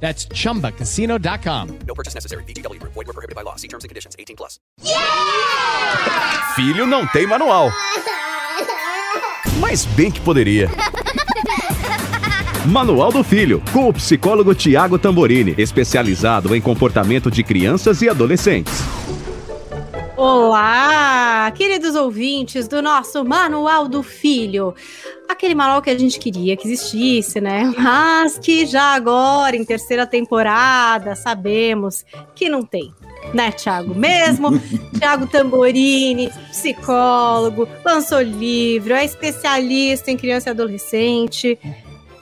That's chumbacasino.com. No purchase necessary. BGW. Void were prohibited by law. See terms and conditions. 18 plus. Filho não tem manual. Mas bem que poderia. Manual do Filho, com o psicólogo Tiago Tamborini, especializado em comportamento de crianças e adolescentes. Olá, queridos ouvintes do nosso Manual do Filho. Aquele manual que a gente queria que existisse, né? Mas que já agora, em terceira temporada, sabemos que não tem. Né, Thiago? Mesmo Thiago Tamborini, psicólogo, lançou livro, é especialista em criança e adolescente.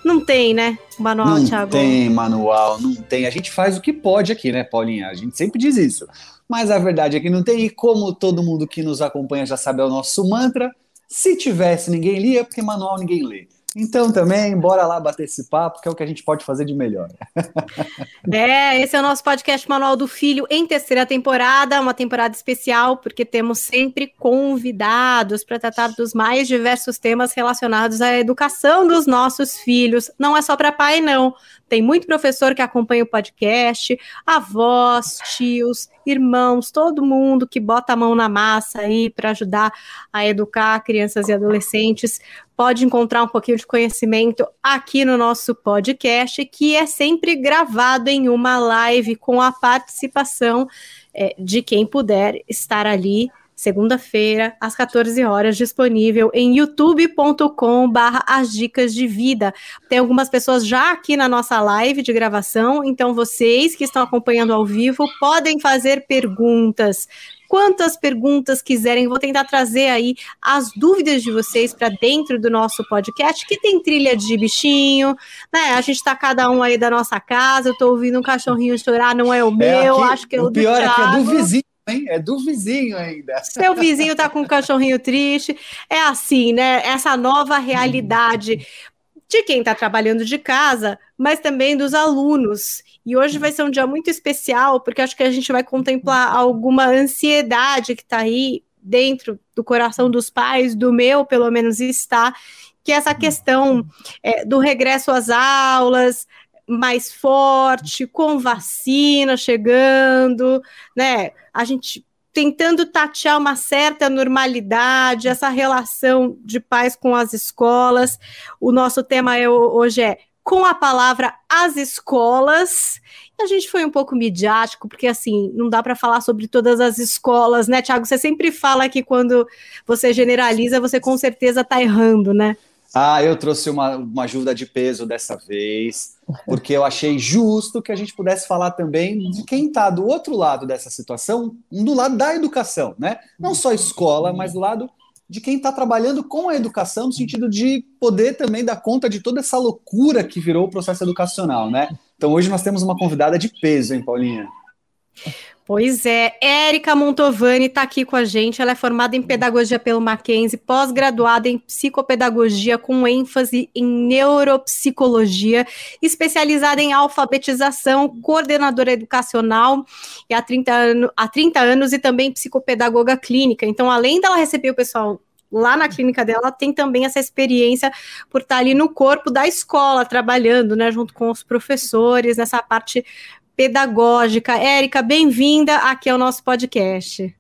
Não tem, né? Manual, não Thiago. tem manual, não tem. A gente faz o que pode aqui, né, Paulinha? A gente sempre diz isso. Mas a verdade é que não tem. E como todo mundo que nos acompanha já sabe, é o nosso mantra. Se tivesse, ninguém lia, porque manual ninguém lê. Então também, bora lá bater esse papo, que é o que a gente pode fazer de melhor. É, esse é o nosso podcast Manual do Filho em terceira temporada, uma temporada especial, porque temos sempre convidados para tratar dos mais diversos temas relacionados à educação dos nossos filhos. Não é só para pai, não. Tem muito professor que acompanha o podcast, avós, tios, irmãos, todo mundo que bota a mão na massa aí para ajudar a educar crianças e adolescentes. Pode encontrar um pouquinho de conhecimento aqui no nosso podcast, que é sempre gravado em uma live com a participação é, de quem puder estar ali segunda-feira, às 14 horas, disponível em youtube.com barra as dicas de vida. Tem algumas pessoas já aqui na nossa live de gravação, então vocês que estão acompanhando ao vivo podem fazer perguntas. Quantas perguntas quiserem, vou tentar trazer aí as dúvidas de vocês para dentro do nosso podcast, que tem trilha de bichinho, né? A gente está cada um aí da nossa casa, eu estou ouvindo um cachorrinho chorar, não é o meu, aqui, acho que é o, o pior do é que é do vizinho, hein? É do vizinho ainda. Seu vizinho tá com um cachorrinho triste. É assim, né? Essa nova realidade de quem está trabalhando de casa, mas também dos alunos. E hoje vai ser um dia muito especial, porque acho que a gente vai contemplar alguma ansiedade que está aí dentro do coração dos pais, do meu, pelo menos, está, que é essa questão é, do regresso às aulas, mais forte, com vacina chegando, né? A gente tentando tatear uma certa normalidade, essa relação de pais com as escolas. O nosso tema é, hoje é com a palavra as escolas. A gente foi um pouco midiático, porque assim, não dá para falar sobre todas as escolas, né, Tiago? Você sempre fala que quando você generaliza, você com certeza está errando, né? Ah, eu trouxe uma, uma ajuda de peso dessa vez, porque eu achei justo que a gente pudesse falar também de quem está do outro lado dessa situação, do lado da educação, né? Não só escola, mas do lado de quem está trabalhando com a educação, no sentido de poder também dar conta de toda essa loucura que virou o processo educacional, né? Então hoje nós temos uma convidada de peso, hein, Paulinha? Pois é, Érica Montovani está aqui com a gente. Ela é formada em pedagogia pelo Mackenzie, pós-graduada em psicopedagogia com ênfase em neuropsicologia, especializada em alfabetização, coordenadora educacional e há 30, ano, há 30 anos e também psicopedagoga clínica. Então, além dela receber o pessoal lá na clínica dela, tem também essa experiência por estar ali no corpo da escola, trabalhando, né, junto com os professores, nessa parte pedagógica. Érica, bem-vinda aqui ao nosso podcast.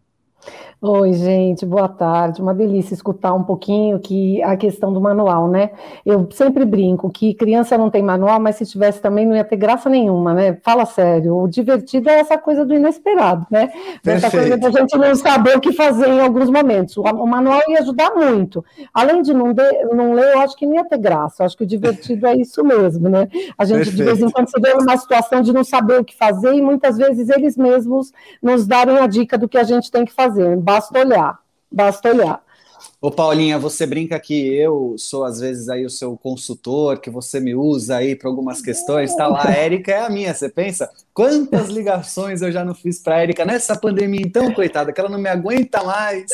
Oi, gente, boa tarde. Uma delícia escutar um pouquinho que a questão do manual, né? Eu sempre brinco que criança não tem manual, mas se tivesse também não ia ter graça nenhuma, né? Fala sério. O divertido é essa coisa do inesperado, né? Essa coisa da gente não saber o que fazer em alguns momentos. O, o manual ia ajudar muito. Além de não, de, não ler, eu acho que não ia ter graça. Eu acho que o divertido é isso mesmo, né? A gente Perfeito. de vez em quando se vê numa situação de não saber o que fazer e muitas vezes eles mesmos nos darem a dica do que a gente tem que fazer basta olhar, basta olhar. Ô Paulinha, você brinca que eu sou às vezes aí o seu consultor, que você me usa aí para algumas questões, tá lá, a Érica é a minha, você pensa? Quantas ligações eu já não fiz para Érica nessa pandemia então, coitada, que ela não me aguenta mais.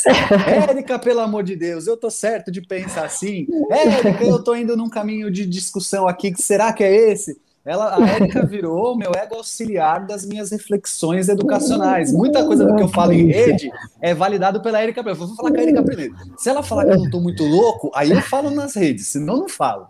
Érica, pelo amor de Deus, eu tô certo de pensar assim. Érica, eu tô indo num caminho de discussão aqui, que será que é esse? Ela, a Érica virou meu ego auxiliar das minhas reflexões educacionais. Muita coisa do que eu falo em rede é validado pela Érica. Eu vou falar com a Érica primeiro. Se ela falar que eu não estou muito louco, aí eu falo nas redes, senão não falo.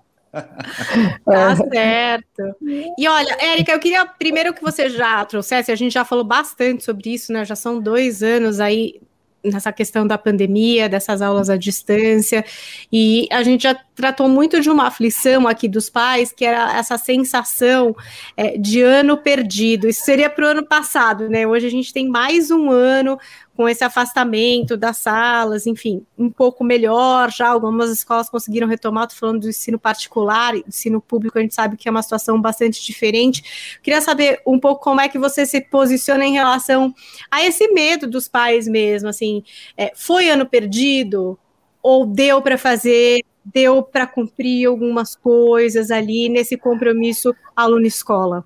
Tá certo. E olha, Érica, eu queria primeiro que você já trouxesse, a gente já falou bastante sobre isso, né? Já são dois anos aí nessa questão da pandemia, dessas aulas à distância, e a gente já tratou muito de uma aflição aqui dos pais, que era essa sensação é, de ano perdido. Isso seria para o ano passado, né? Hoje a gente tem mais um ano com esse afastamento das salas, enfim, um pouco melhor já. Algumas escolas conseguiram retomar, estou falando do ensino particular, ensino público, a gente sabe que é uma situação bastante diferente. Queria saber um pouco como é que você se posiciona em relação a esse medo dos pais mesmo, assim, é, foi ano perdido? Ou deu para fazer, deu para cumprir algumas coisas ali nesse compromisso aluno-escola?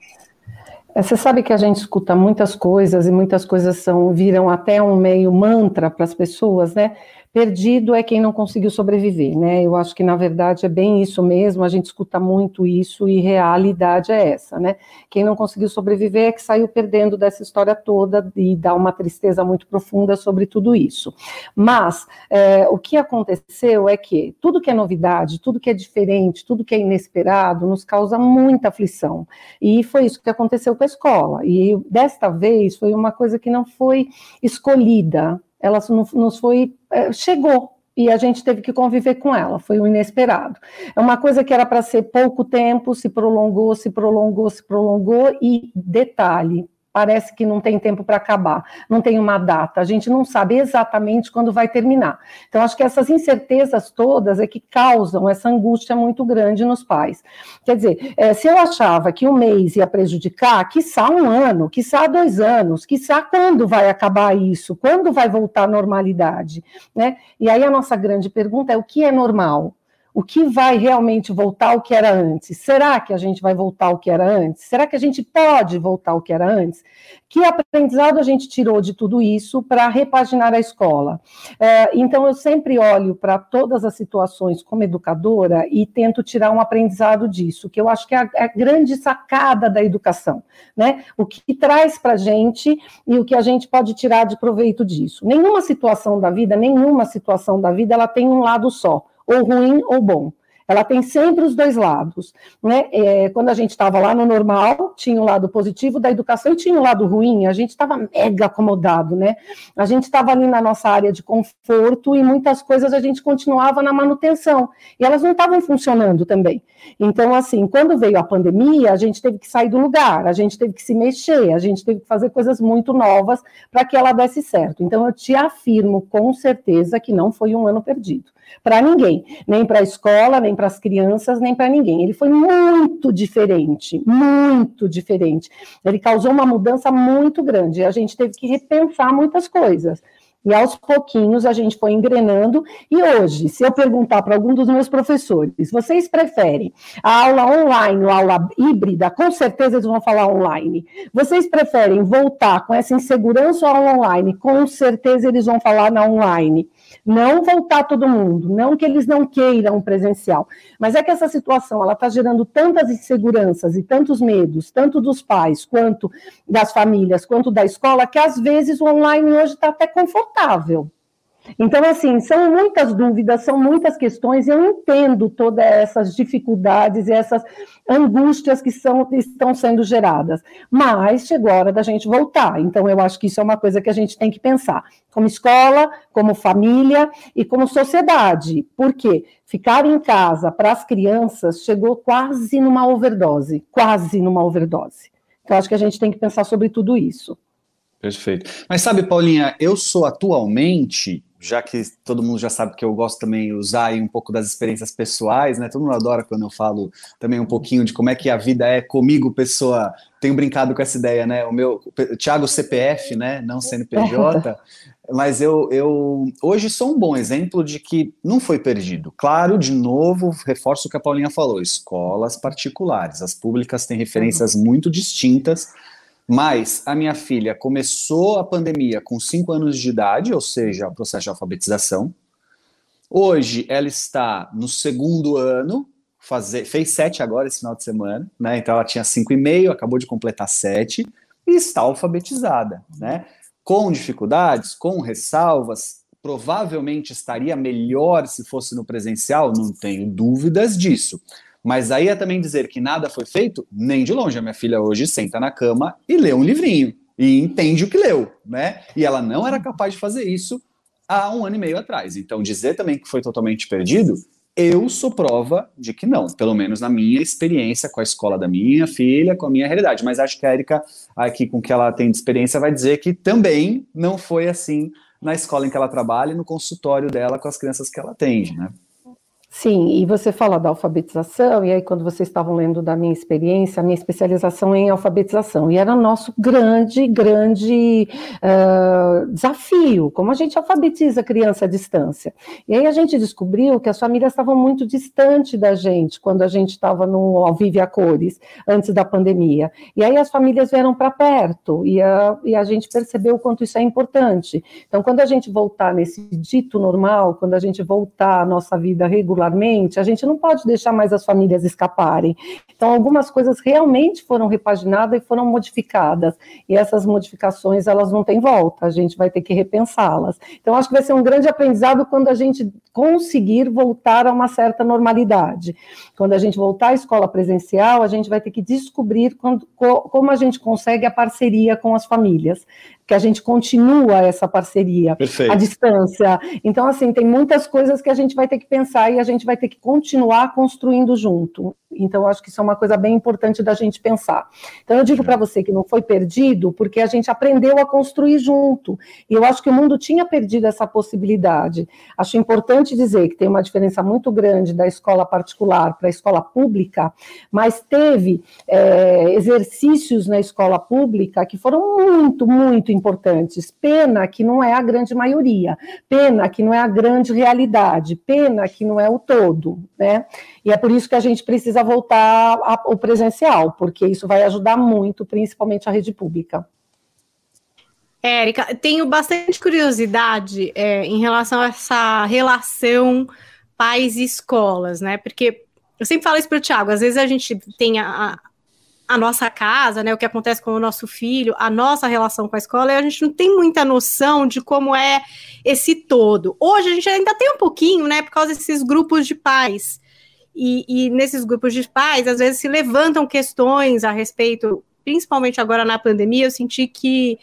É, você sabe que a gente escuta muitas coisas e muitas coisas são viram até um meio mantra para as pessoas, né? Perdido é quem não conseguiu sobreviver, né? Eu acho que na verdade é bem isso mesmo, a gente escuta muito isso e realidade é essa, né? Quem não conseguiu sobreviver é que saiu perdendo dessa história toda e dá uma tristeza muito profunda sobre tudo isso. Mas é, o que aconteceu é que tudo que é novidade, tudo que é diferente, tudo que é inesperado nos causa muita aflição. E foi isso que aconteceu com a escola. E desta vez foi uma coisa que não foi escolhida, ela nos foi, é, chegou, e a gente teve que conviver com ela, foi o inesperado. É uma coisa que era para ser pouco tempo, se prolongou, se prolongou, se prolongou, e detalhe, parece que não tem tempo para acabar, não tem uma data, a gente não sabe exatamente quando vai terminar. Então, acho que essas incertezas todas é que causam essa angústia muito grande nos pais. Quer dizer, é, se eu achava que um mês ia prejudicar, quiçá um ano, quiçá dois anos, quiçá quando vai acabar isso, quando vai voltar à normalidade, né? E aí a nossa grande pergunta é o que é normal? O que vai realmente voltar ao que era antes? Será que a gente vai voltar ao que era antes? Será que a gente pode voltar ao que era antes? Que aprendizado a gente tirou de tudo isso para repaginar a escola? É, então, eu sempre olho para todas as situações como educadora e tento tirar um aprendizado disso, que eu acho que é a, é a grande sacada da educação, né? O que traz para a gente e o que a gente pode tirar de proveito disso. Nenhuma situação da vida, nenhuma situação da vida, ela tem um lado só ou ruim ou bom. Ela tem sempre os dois lados, né? É, quando a gente estava lá no normal, tinha o lado positivo da educação e tinha o lado ruim. A gente estava mega acomodado, né? A gente estava ali na nossa área de conforto e muitas coisas a gente continuava na manutenção e elas não estavam funcionando também. Então, assim, quando veio a pandemia, a gente teve que sair do lugar, a gente teve que se mexer, a gente teve que fazer coisas muito novas para que ela desse certo. Então, eu te afirmo com certeza que não foi um ano perdido para ninguém, nem para a escola, nem para as crianças, nem para ninguém. Ele foi muito diferente, muito diferente. Ele causou uma mudança muito grande. A gente teve que repensar muitas coisas. E aos pouquinhos a gente foi engrenando. E hoje, se eu perguntar para algum dos meus professores, vocês preferem a aula online ou a aula híbrida? Com certeza eles vão falar online. Vocês preferem voltar com essa insegurança ou aula online? Com certeza eles vão falar na online. Não voltar todo mundo, não que eles não queiram presencial, mas é que essa situação ela está gerando tantas inseguranças e tantos medos, tanto dos pais quanto das famílias, quanto da escola, que às vezes o online hoje está até confortável. Então, assim, são muitas dúvidas, são muitas questões, eu entendo todas essas dificuldades e essas angústias que são, estão sendo geradas. Mas chegou a hora da gente voltar. Então, eu acho que isso é uma coisa que a gente tem que pensar, como escola, como família e como sociedade. Por quê? Ficar em casa para as crianças chegou quase numa overdose quase numa overdose. Então, acho que a gente tem que pensar sobre tudo isso. Perfeito. Mas sabe, Paulinha, eu sou atualmente já que todo mundo já sabe que eu gosto também de usar um pouco das experiências pessoais, né? Todo mundo adora quando eu falo também um pouquinho de como é que a vida é comigo, pessoa. Tenho brincado com essa ideia, né? O meu Thiago CPF, né? Não CNPJ. mas eu, eu hoje sou um bom exemplo de que não foi perdido. Claro, de novo, reforço o que a Paulinha falou: escolas particulares, as públicas têm referências muito distintas mas a minha filha começou a pandemia com 5 anos de idade, ou seja, o processo de alfabetização. Hoje ela está no segundo ano, fazer, fez sete agora esse final de semana, né? Então ela tinha cinco e meio, acabou de completar sete e está alfabetizada, né? Com dificuldades, com ressalvas, provavelmente estaria melhor se fosse no presencial, não tenho dúvidas disso. Mas aí é também dizer que nada foi feito, nem de longe. A minha filha hoje senta na cama e lê um livrinho e entende o que leu, né? E ela não era capaz de fazer isso há um ano e meio atrás. Então, dizer também que foi totalmente perdido, eu sou prova de que não, pelo menos na minha experiência com a escola da minha filha, com a minha realidade. Mas acho que a Erika, aqui com que ela tem de experiência, vai dizer que também não foi assim na escola em que ela trabalha e no consultório dela com as crianças que ela atende, né? Sim, e você fala da alfabetização, e aí quando vocês estavam lendo da minha experiência, a minha especialização é em alfabetização, e era nosso grande, grande uh, desafio, como a gente alfabetiza criança à distância. E aí a gente descobriu que as famílias estavam muito distantes da gente, quando a gente estava no Ao Vive a Cores, antes da pandemia. E aí as famílias vieram para perto, e a, e a gente percebeu o quanto isso é importante. Então, quando a gente voltar nesse dito normal, quando a gente voltar à nossa vida regular, a gente não pode deixar mais as famílias escaparem. Então, algumas coisas realmente foram repaginadas e foram modificadas. E essas modificações, elas não têm volta, a gente vai ter que repensá-las. Então, acho que vai ser um grande aprendizado quando a gente conseguir voltar a uma certa normalidade. Quando a gente voltar à escola presencial, a gente vai ter que descobrir quando, como a gente consegue a parceria com as famílias que a gente continua essa parceria Perfeito. à distância. Então, assim, tem muitas coisas que a gente vai ter que pensar e a gente vai ter que continuar construindo junto. Então, acho que isso é uma coisa bem importante da gente pensar. Então, eu digo para você que não foi perdido, porque a gente aprendeu a construir junto. E eu acho que o mundo tinha perdido essa possibilidade. Acho importante dizer que tem uma diferença muito grande da escola particular para a escola pública, mas teve é, exercícios na escola pública que foram muito, muito importantes. Pena que não é a grande maioria, pena que não é a grande realidade, pena que não é o todo, né? E é por isso que a gente precisa voltar ao presencial, porque isso vai ajudar muito, principalmente a rede pública. Érica, tenho bastante curiosidade é, em relação a essa relação pais e escolas, né? Porque eu sempre falo isso para o Tiago, às vezes a gente tem a, a nossa casa, né, o que acontece com o nosso filho, a nossa relação com a escola, e a gente não tem muita noção de como é esse todo. Hoje a gente ainda tem um pouquinho, né, por causa desses grupos de pais. E, e nesses grupos de pais, às vezes se levantam questões a respeito, principalmente agora na pandemia, eu senti que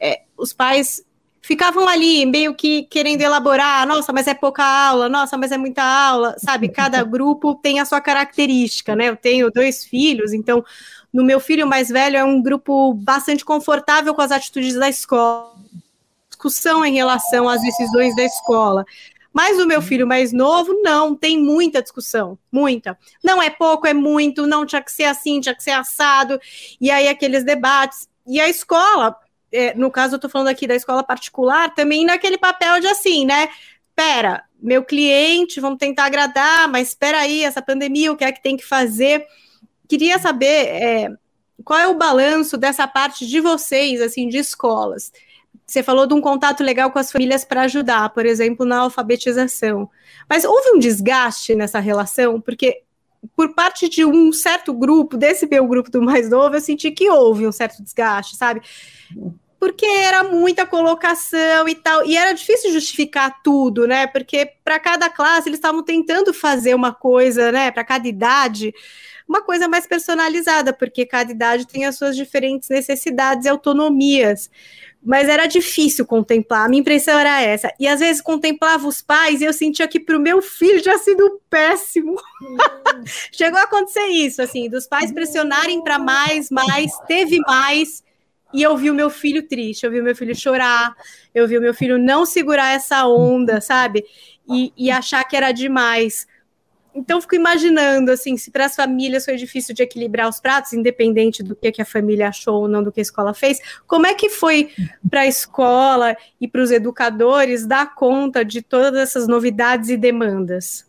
é, os pais ficavam ali meio que querendo elaborar, nossa, mas é pouca aula, nossa, mas é muita aula, sabe? Cada grupo tem a sua característica, né? Eu tenho dois filhos, então no meu filho mais velho é um grupo bastante confortável com as atitudes da escola, discussão em relação às decisões da escola. Mas o meu filho mais novo, não, tem muita discussão, muita. Não é pouco, é muito, não tinha que ser assim, tinha que ser assado, e aí aqueles debates. E a escola, é, no caso, eu estou falando aqui da escola particular, também naquele papel de assim, né? Pera, meu cliente, vamos tentar agradar, mas espera aí, essa pandemia, o que é que tem que fazer? Queria saber é, qual é o balanço dessa parte de vocês, assim, de escolas. Você falou de um contato legal com as famílias para ajudar, por exemplo, na alfabetização. Mas houve um desgaste nessa relação? Porque por parte de um certo grupo, desse meu grupo do mais novo, eu senti que houve um certo desgaste, sabe? porque era muita colocação e tal, e era difícil justificar tudo, né? Porque para cada classe eles estavam tentando fazer uma coisa, né? Para cada idade, uma coisa mais personalizada, porque cada idade tem as suas diferentes necessidades e autonomias. Mas era difícil contemplar, a minha impressão era essa. E às vezes contemplava os pais e eu sentia que para o meu filho tinha sido péssimo. Chegou a acontecer isso, assim, dos pais pressionarem para mais, mais, teve mais e eu vi o meu filho triste, eu vi o meu filho chorar, eu vi o meu filho não segurar essa onda, sabe? E, e achar que era demais. Então, fico imaginando, assim, se para as famílias foi difícil de equilibrar os pratos, independente do que, que a família achou ou não do que a escola fez, como é que foi para a escola e para os educadores dar conta de todas essas novidades e demandas?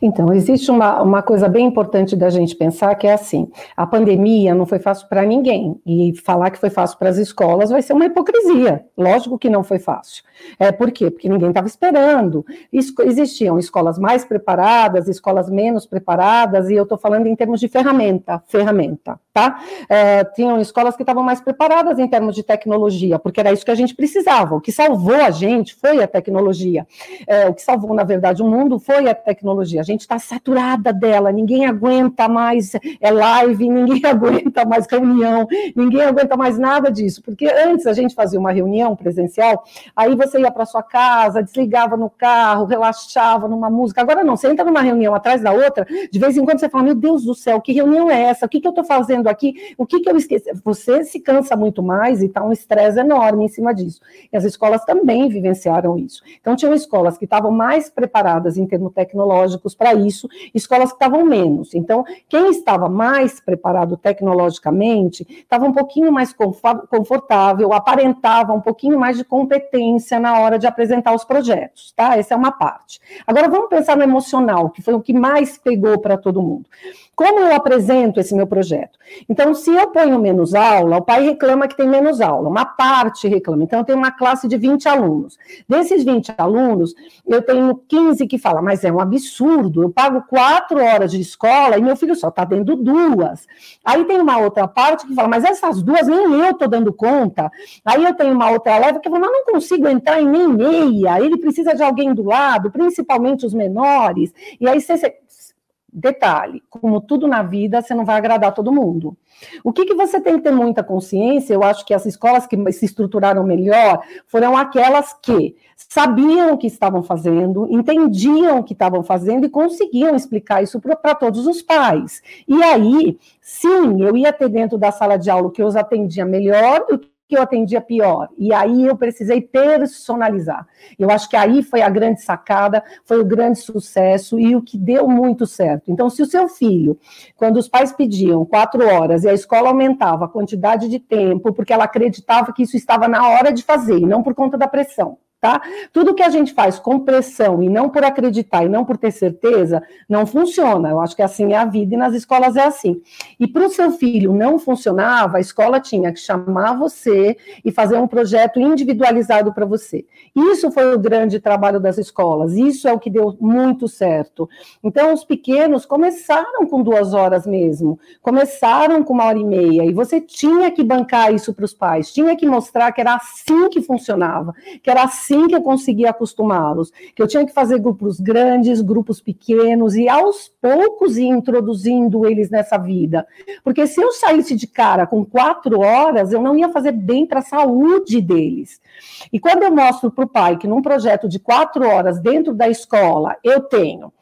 Então, existe uma, uma coisa bem importante da gente pensar que é assim: a pandemia não foi fácil para ninguém, e falar que foi fácil para as escolas vai ser uma hipocrisia. Lógico que não foi fácil. É, por quê? Porque ninguém estava esperando. Existiam escolas mais preparadas, escolas menos preparadas, e eu estou falando em termos de ferramenta, ferramenta, tá? É, tinham escolas que estavam mais preparadas em termos de tecnologia, porque era isso que a gente precisava. O que salvou a gente foi a tecnologia. É, o que salvou, na verdade, o mundo foi a tecnologia. A gente está saturada dela, ninguém aguenta mais é live, ninguém aguenta mais reunião, ninguém aguenta mais nada disso, porque antes a gente fazia uma reunião presencial, aí você ia para sua casa, desligava no carro, relaxava numa música. Agora não, você entra numa reunião atrás da outra, de vez em quando você fala: Meu Deus do céu, que reunião é essa? O que, que eu estou fazendo aqui? O que, que eu esqueci? Você se cansa muito mais e está um estresse enorme em cima disso. E as escolas também vivenciaram isso. Então, tinham escolas que estavam mais preparadas em termos tecnológicos para isso, escolas que estavam menos. Então, quem estava mais preparado tecnologicamente estava um pouquinho mais confortável, aparentava um pouquinho mais de competência na hora de apresentar os projetos, tá? Essa é uma parte. Agora vamos pensar no emocional, que foi o que mais pegou para todo mundo. Como eu apresento esse meu projeto? Então, se eu ponho menos aula, o pai reclama que tem menos aula, uma parte reclama. Então, eu tenho uma classe de 20 alunos. Desses 20 alunos, eu tenho 15 que falam, mas é um absurdo, eu pago quatro horas de escola e meu filho só está dando duas. Aí tem uma outra parte que fala, mas essas duas nem eu estou dando conta. Aí eu tenho uma outra leva que fala, mas não consigo entrar em nem meia, ele precisa de alguém do lado, principalmente os menores. E aí você Detalhe, como tudo na vida, você não vai agradar todo mundo. O que, que você tem que ter muita consciência? Eu acho que as escolas que se estruturaram melhor foram aquelas que sabiam o que estavam fazendo, entendiam o que estavam fazendo e conseguiam explicar isso para todos os pais. E aí, sim, eu ia ter dentro da sala de aula que eu os atendia melhor, que eu atendia pior. E aí eu precisei personalizar. Eu acho que aí foi a grande sacada, foi o grande sucesso e o que deu muito certo. Então, se o seu filho, quando os pais pediam quatro horas e a escola aumentava a quantidade de tempo, porque ela acreditava que isso estava na hora de fazer, e não por conta da pressão tá? Tudo que a gente faz com pressão e não por acreditar e não por ter certeza, não funciona. Eu acho que assim é a vida e nas escolas é assim. E para o seu filho não funcionava, a escola tinha que chamar você e fazer um projeto individualizado para você. Isso foi o grande trabalho das escolas, isso é o que deu muito certo. Então, os pequenos começaram com duas horas mesmo, começaram com uma hora e meia, e você tinha que bancar isso para os pais, tinha que mostrar que era assim que funcionava, que era assim assim que eu conseguia acostumá-los, que eu tinha que fazer grupos grandes, grupos pequenos, e aos poucos ir introduzindo eles nessa vida. Porque se eu saísse de cara com quatro horas, eu não ia fazer bem para a saúde deles. E quando eu mostro para o pai que num projeto de quatro horas dentro da escola eu tenho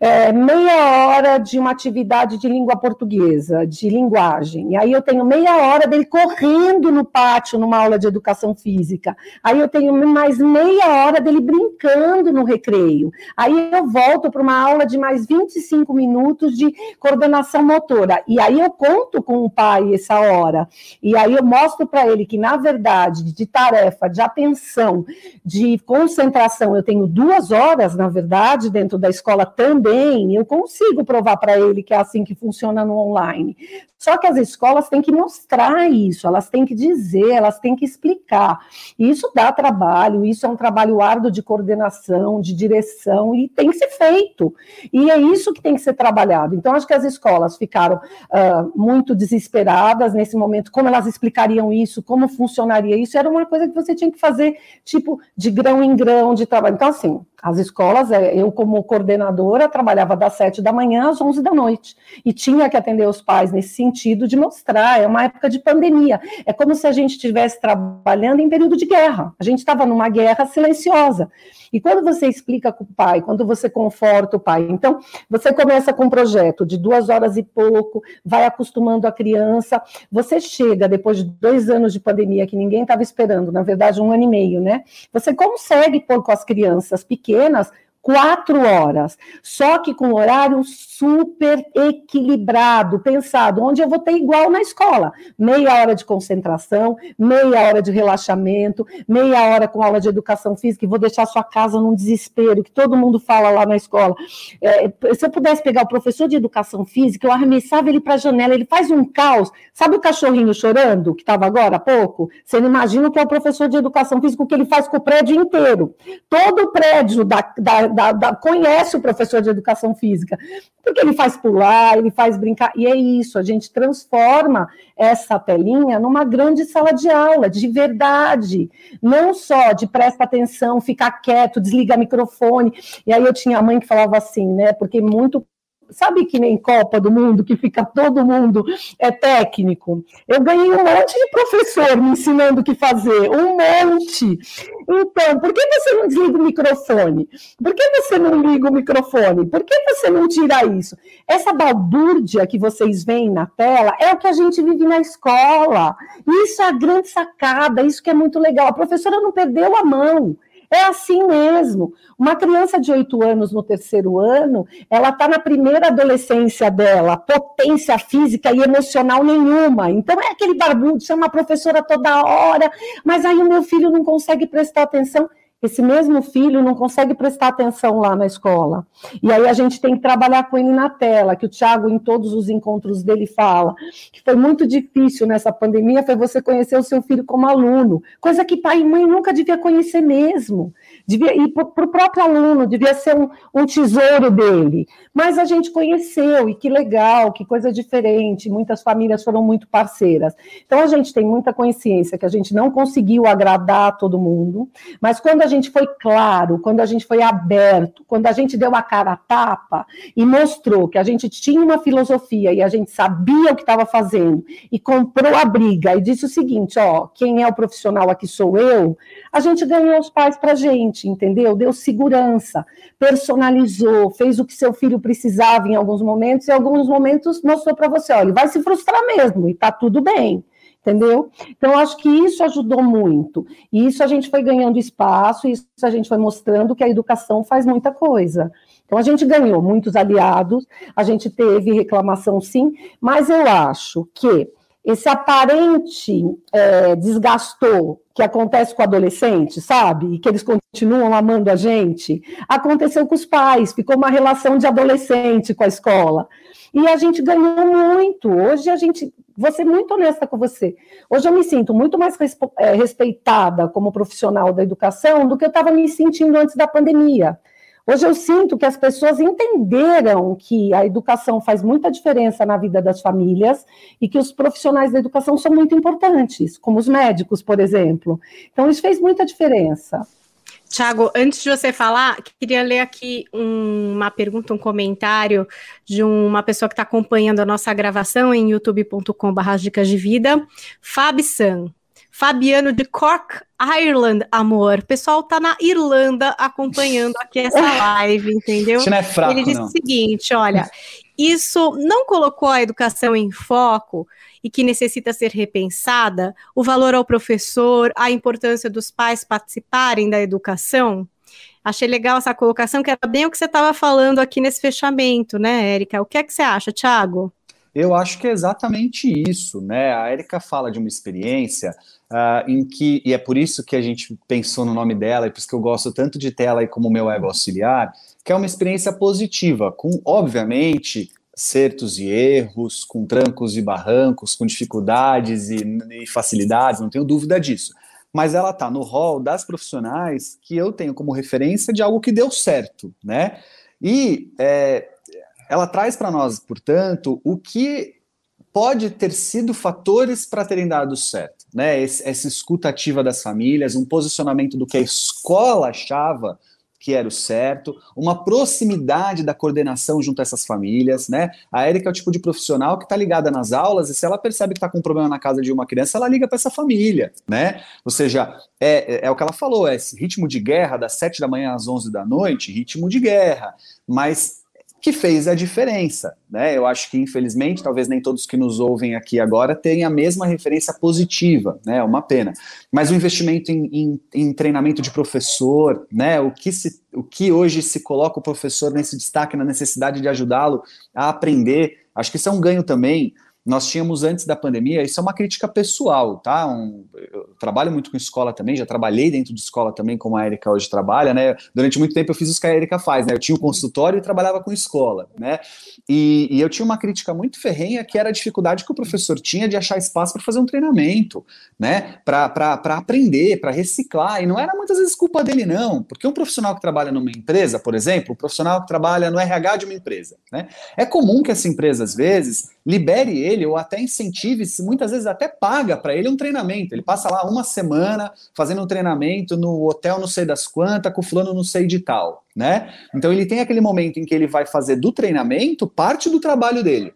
é, meia hora de uma atividade de língua portuguesa, de linguagem. E aí eu tenho meia hora dele correndo no pátio numa aula de educação física. Aí eu tenho mais meia hora dele brincando no recreio. Aí eu volto para uma aula de mais 25 minutos de coordenação motora. E aí eu conto com o pai essa hora. E aí eu mostro para ele que, na verdade, de tarefa, de atenção, de concentração, eu tenho duas horas, na verdade, dentro da escola também bem, eu consigo provar para ele que é assim que funciona no online. Só que as escolas têm que mostrar isso, elas têm que dizer, elas têm que explicar. Isso dá trabalho, isso é um trabalho árduo de coordenação, de direção, e tem que ser feito. E é isso que tem que ser trabalhado. Então, acho que as escolas ficaram uh, muito desesperadas nesse momento, como elas explicariam isso, como funcionaria isso, era uma coisa que você tinha que fazer, tipo, de grão em grão de trabalho. Então, assim, As escolas, é, eu como coordenadora, trabalhava das sete da manhã às onze da noite, e tinha que atender os pais nesse sentido de mostrar, é uma época de pandemia, é como se a gente estivesse trabalhando em período de guerra, a gente estava numa guerra silenciosa, e quando você explica com o pai, quando você conforta o pai, então você começa com um projeto de duas horas e pouco, vai acostumando a criança, você chega depois de dois anos de pandemia que ninguém estava esperando, na verdade um ano e meio, né? Você consegue pôr com as crianças pequenas quatro horas, só que com horário super equilibrado, pensado, onde eu vou ter igual na escola, meia hora de concentração, meia hora de relaxamento, meia hora com aula de educação física, e vou deixar sua casa num desespero, que todo mundo fala lá na escola. É, se eu pudesse pegar o professor de educação física, eu arremessava ele para a janela, ele faz um caos, sabe o cachorrinho chorando, que estava agora há pouco? Você não imagina o que é o professor de educação física, o que ele faz com o prédio inteiro. Todo o prédio da, da da, da, conhece o professor de educação física, porque ele faz pular, ele faz brincar, e é isso, a gente transforma essa telinha numa grande sala de aula, de verdade, não só de presta atenção, ficar quieto, desliga microfone, e aí eu tinha a mãe que falava assim, né, porque muito sabe que nem Copa do Mundo, que fica todo mundo é técnico? Eu ganhei um monte de professor me ensinando o que fazer, um monte. Então, por que você não desliga o microfone? Por que você não liga o microfone? Por que você não tira isso? Essa balbúrdia que vocês veem na tela é o que a gente vive na escola. Isso é a grande sacada, isso que é muito legal. A professora não perdeu a mão. É assim mesmo. Uma criança de oito anos no terceiro ano, ela está na primeira adolescência dela, potência física e emocional nenhuma. Então é aquele barbudo, chama a professora toda hora, mas aí o meu filho não consegue prestar atenção esse mesmo filho não consegue prestar atenção lá na escola. E aí a gente tem que trabalhar com ele na tela, que o Tiago, em todos os encontros dele, fala, que foi muito difícil nessa pandemia, foi você conhecer o seu filho como aluno, coisa que pai e mãe nunca devia conhecer mesmo. Devia, e para o próprio aluno, devia ser um, um tesouro dele. Mas a gente conheceu, e que legal, que coisa diferente, muitas famílias foram muito parceiras. Então a gente tem muita consciência que a gente não conseguiu agradar todo mundo, mas quando a gente foi claro, quando a gente foi aberto, quando a gente deu a cara a tapa e mostrou que a gente tinha uma filosofia e a gente sabia o que estava fazendo e comprou a briga e disse o seguinte: ó, quem é o profissional aqui sou eu, a gente ganhou os pais para gente, entendeu? Deu segurança, personalizou, fez o que seu filho precisava em alguns momentos e em alguns momentos mostrou para você: olha, vai se frustrar mesmo e tá tudo bem entendeu? Então, acho que isso ajudou muito. E isso a gente foi ganhando espaço, isso a gente foi mostrando que a educação faz muita coisa. Então, a gente ganhou muitos aliados, a gente teve reclamação, sim, mas eu acho que esse aparente é, desgastou que acontece com o adolescente, sabe? E que eles continuam amando a gente, aconteceu com os pais, ficou uma relação de adolescente com a escola. E a gente ganhou muito. Hoje a gente vou ser muito honesta com você. Hoje eu me sinto muito mais é, respeitada como profissional da educação do que eu estava me sentindo antes da pandemia. Hoje eu sinto que as pessoas entenderam que a educação faz muita diferença na vida das famílias e que os profissionais da educação são muito importantes, como os médicos, por exemplo. Então, isso fez muita diferença. Tiago, antes de você falar, queria ler aqui um, uma pergunta, um comentário de uma pessoa que está acompanhando a nossa gravação em youtube.com.br dicas de vida, San. Fabiano de Cork, Ireland, amor. O pessoal tá na Irlanda acompanhando aqui essa live, entendeu? Isso não é fraco, Ele disse não. o seguinte: olha, isso não colocou a educação em foco e que necessita ser repensada, o valor ao professor, a importância dos pais participarem da educação. Achei legal essa colocação, que era bem o que você estava falando aqui nesse fechamento, né, Érica? O que é que você acha, Thiago? Eu acho que é exatamente isso, né? A Erika fala de uma experiência uh, em que, e é por isso que a gente pensou no nome dela, e por isso que eu gosto tanto de ter ela como meu ego auxiliar, que é uma experiência positiva, com, obviamente, acertos e erros, com trancos e barrancos, com dificuldades e, e facilidades, não tenho dúvida disso. Mas ela está no rol das profissionais que eu tenho como referência de algo que deu certo, né? E é, ela traz para nós, portanto, o que pode ter sido fatores para terem dado certo, né? Esse, essa escuta ativa das famílias, um posicionamento do que a escola achava que era o certo, uma proximidade da coordenação junto a essas famílias, né? A Érica é o tipo de profissional que está ligada nas aulas e se ela percebe que está com um problema na casa de uma criança, ela liga para essa família, né? Ou seja, é, é, é, o que ela falou, é esse ritmo de guerra das 7 da manhã às 11 da noite, ritmo de guerra, mas que fez a diferença, né? Eu acho que, infelizmente, talvez nem todos que nos ouvem aqui agora tenham a mesma referência positiva, né? É uma pena. Mas o investimento em, em, em, treinamento de professor, né? O que, se, o que hoje se coloca o professor nesse destaque, na necessidade de ajudá-lo a aprender, acho que isso é um ganho também. Nós tínhamos antes da pandemia, isso é uma crítica pessoal, tá? Um, eu trabalho muito com escola também, já trabalhei dentro de escola também, como a Erika hoje trabalha, né? Durante muito tempo eu fiz isso que a Erika faz, né? Eu tinha um consultório e trabalhava com escola, né? E, e eu tinha uma crítica muito ferrenha que era a dificuldade que o professor tinha de achar espaço para fazer um treinamento, né? Para aprender, para reciclar. E não era muitas vezes culpa dele, não, porque um profissional que trabalha numa empresa, por exemplo, um profissional que trabalha no RH de uma empresa, né? É comum que essa empresa, às vezes, libere ele ou até incentive, se muitas vezes até paga para ele um treinamento. Ele passa lá uma semana fazendo um treinamento no hotel não sei das quantas, com fulano não sei de tal, né? Então ele tem aquele momento em que ele vai fazer do treinamento parte do trabalho dele.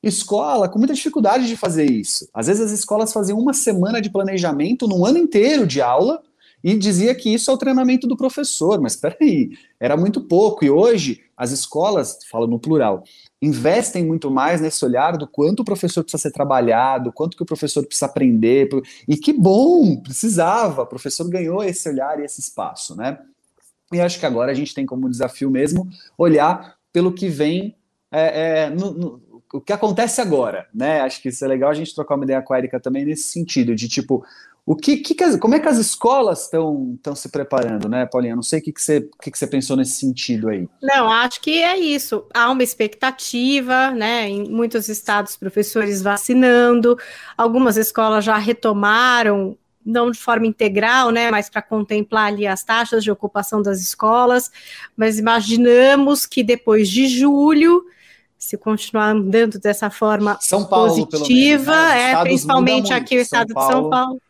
Escola com muita dificuldade de fazer isso. Às vezes as escolas faziam uma semana de planejamento num ano inteiro de aula e dizia que isso é o treinamento do professor, mas espera aí, era muito pouco. E hoje as escolas, falo no plural, investem muito mais nesse olhar do quanto o professor precisa ser trabalhado, quanto que o professor precisa aprender. E que bom, precisava, o professor ganhou esse olhar e esse espaço, né? E acho que agora a gente tem como desafio mesmo olhar pelo que vem, é, é, no, no, o que acontece agora, né? Acho que isso é legal a gente trocar uma ideia com a Erika também nesse sentido, de tipo, o que, que, como é que as escolas estão se preparando, né, Paulinha? Não sei o que, que, você, que, que você pensou nesse sentido aí. Não, acho que é isso. Há uma expectativa, né? Em muitos estados, professores vacinando, algumas escolas já retomaram não de forma integral, né, mas para contemplar ali as taxas de ocupação das escolas, mas imaginamos que depois de julho, se continuar andando dessa forma São Paulo, positiva, menos, né? é, principalmente aqui o estado Paulo, de São Paulo.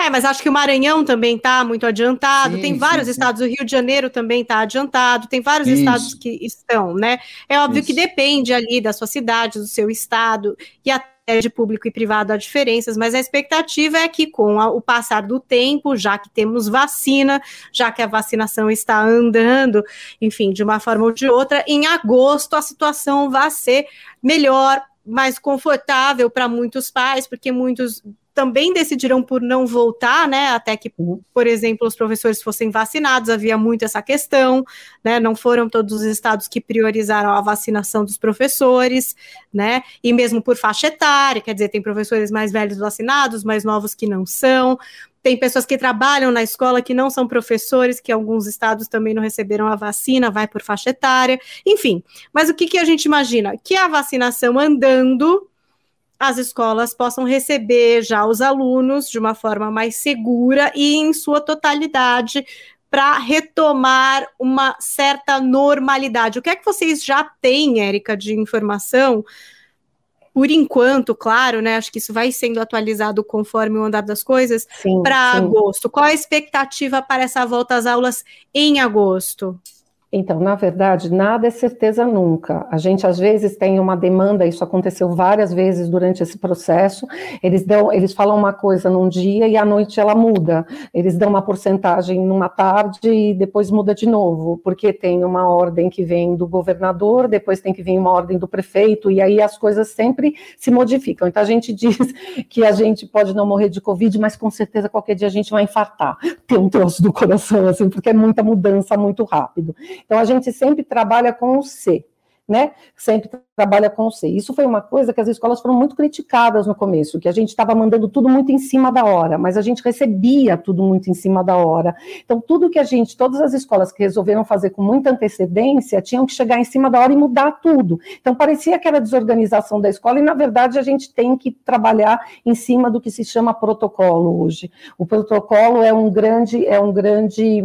É, mas acho que o Maranhão também está muito adiantado, sim, tem vários sim, estados, sim. o Rio de Janeiro também está adiantado, tem vários Isso. estados que estão, né? É óbvio Isso. que depende ali da sua cidade, do seu estado, e até de público e privado há diferenças, mas a expectativa é que com a, o passar do tempo, já que temos vacina, já que a vacinação está andando, enfim, de uma forma ou de outra, em agosto a situação vai ser melhor, mais confortável para muitos pais, porque muitos também decidiram por não voltar, né? Até que, uhum. por exemplo, os professores fossem vacinados, havia muito essa questão, né? Não foram todos os estados que priorizaram a vacinação dos professores, né? E mesmo por faixa etária, quer dizer, tem professores mais velhos vacinados, mais novos que não são. Tem pessoas que trabalham na escola que não são professores, que alguns estados também não receberam a vacina, vai por faixa etária, enfim. Mas o que, que a gente imagina? Que a vacinação andando, as escolas possam receber já os alunos de uma forma mais segura e em sua totalidade para retomar uma certa normalidade. O que é que vocês já têm, Érica, de informação? Por enquanto, claro, né? Acho que isso vai sendo atualizado conforme o andar das coisas para agosto. Qual a expectativa para essa volta às aulas em agosto? Então, na verdade, nada é certeza nunca. A gente às vezes tem uma demanda, isso aconteceu várias vezes durante esse processo. Eles dão, eles falam uma coisa num dia e à noite ela muda. Eles dão uma porcentagem numa tarde e depois muda de novo, porque tem uma ordem que vem do governador, depois tem que vir uma ordem do prefeito e aí as coisas sempre se modificam. Então a gente diz que a gente pode não morrer de covid, mas com certeza qualquer dia a gente vai infartar, ter um troço do coração assim, porque é muita mudança muito rápido. Então a gente sempre trabalha com o C, né? Sempre trabalha com C. Isso foi uma coisa que as escolas foram muito criticadas no começo, que a gente estava mandando tudo muito em cima da hora, mas a gente recebia tudo muito em cima da hora. Então, tudo que a gente, todas as escolas que resolveram fazer com muita antecedência, tinham que chegar em cima da hora e mudar tudo. Então, parecia que era desorganização da escola, e na verdade a gente tem que trabalhar em cima do que se chama protocolo hoje. O protocolo é um grande, é um grande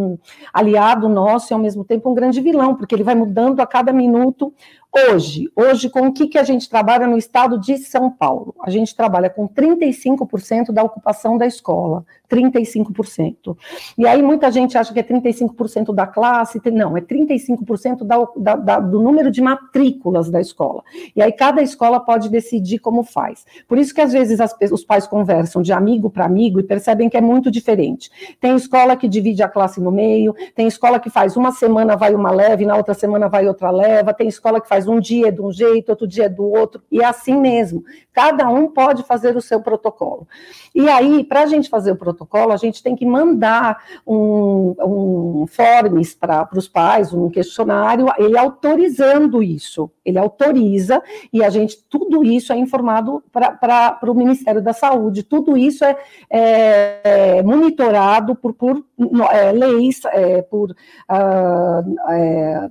aliado nosso e ao mesmo tempo um grande vilão, porque ele vai mudando a cada minuto Hoje, hoje, com o que, que a gente trabalha no estado de São Paulo? A gente trabalha com 35% da ocupação da escola, 35%. E aí muita gente acha que é 35% da classe, não, é 35% da, da, da, do número de matrículas da escola. E aí cada escola pode decidir como faz. Por isso que às vezes as, os pais conversam de amigo para amigo e percebem que é muito diferente. Tem escola que divide a classe no meio, tem escola que faz uma semana vai uma leve, na outra semana vai outra leva, tem escola que faz um dia de um jeito, outro dia do outro, e é assim mesmo. Cada um pode fazer o seu protocolo. E aí, para a gente fazer o protocolo, a gente tem que mandar um, um forms para os pais, um questionário, ele autorizando isso. Ele autoriza e a gente, tudo isso é informado para o Ministério da Saúde, tudo isso é, é, é monitorado por, por é, leis, é, por uh,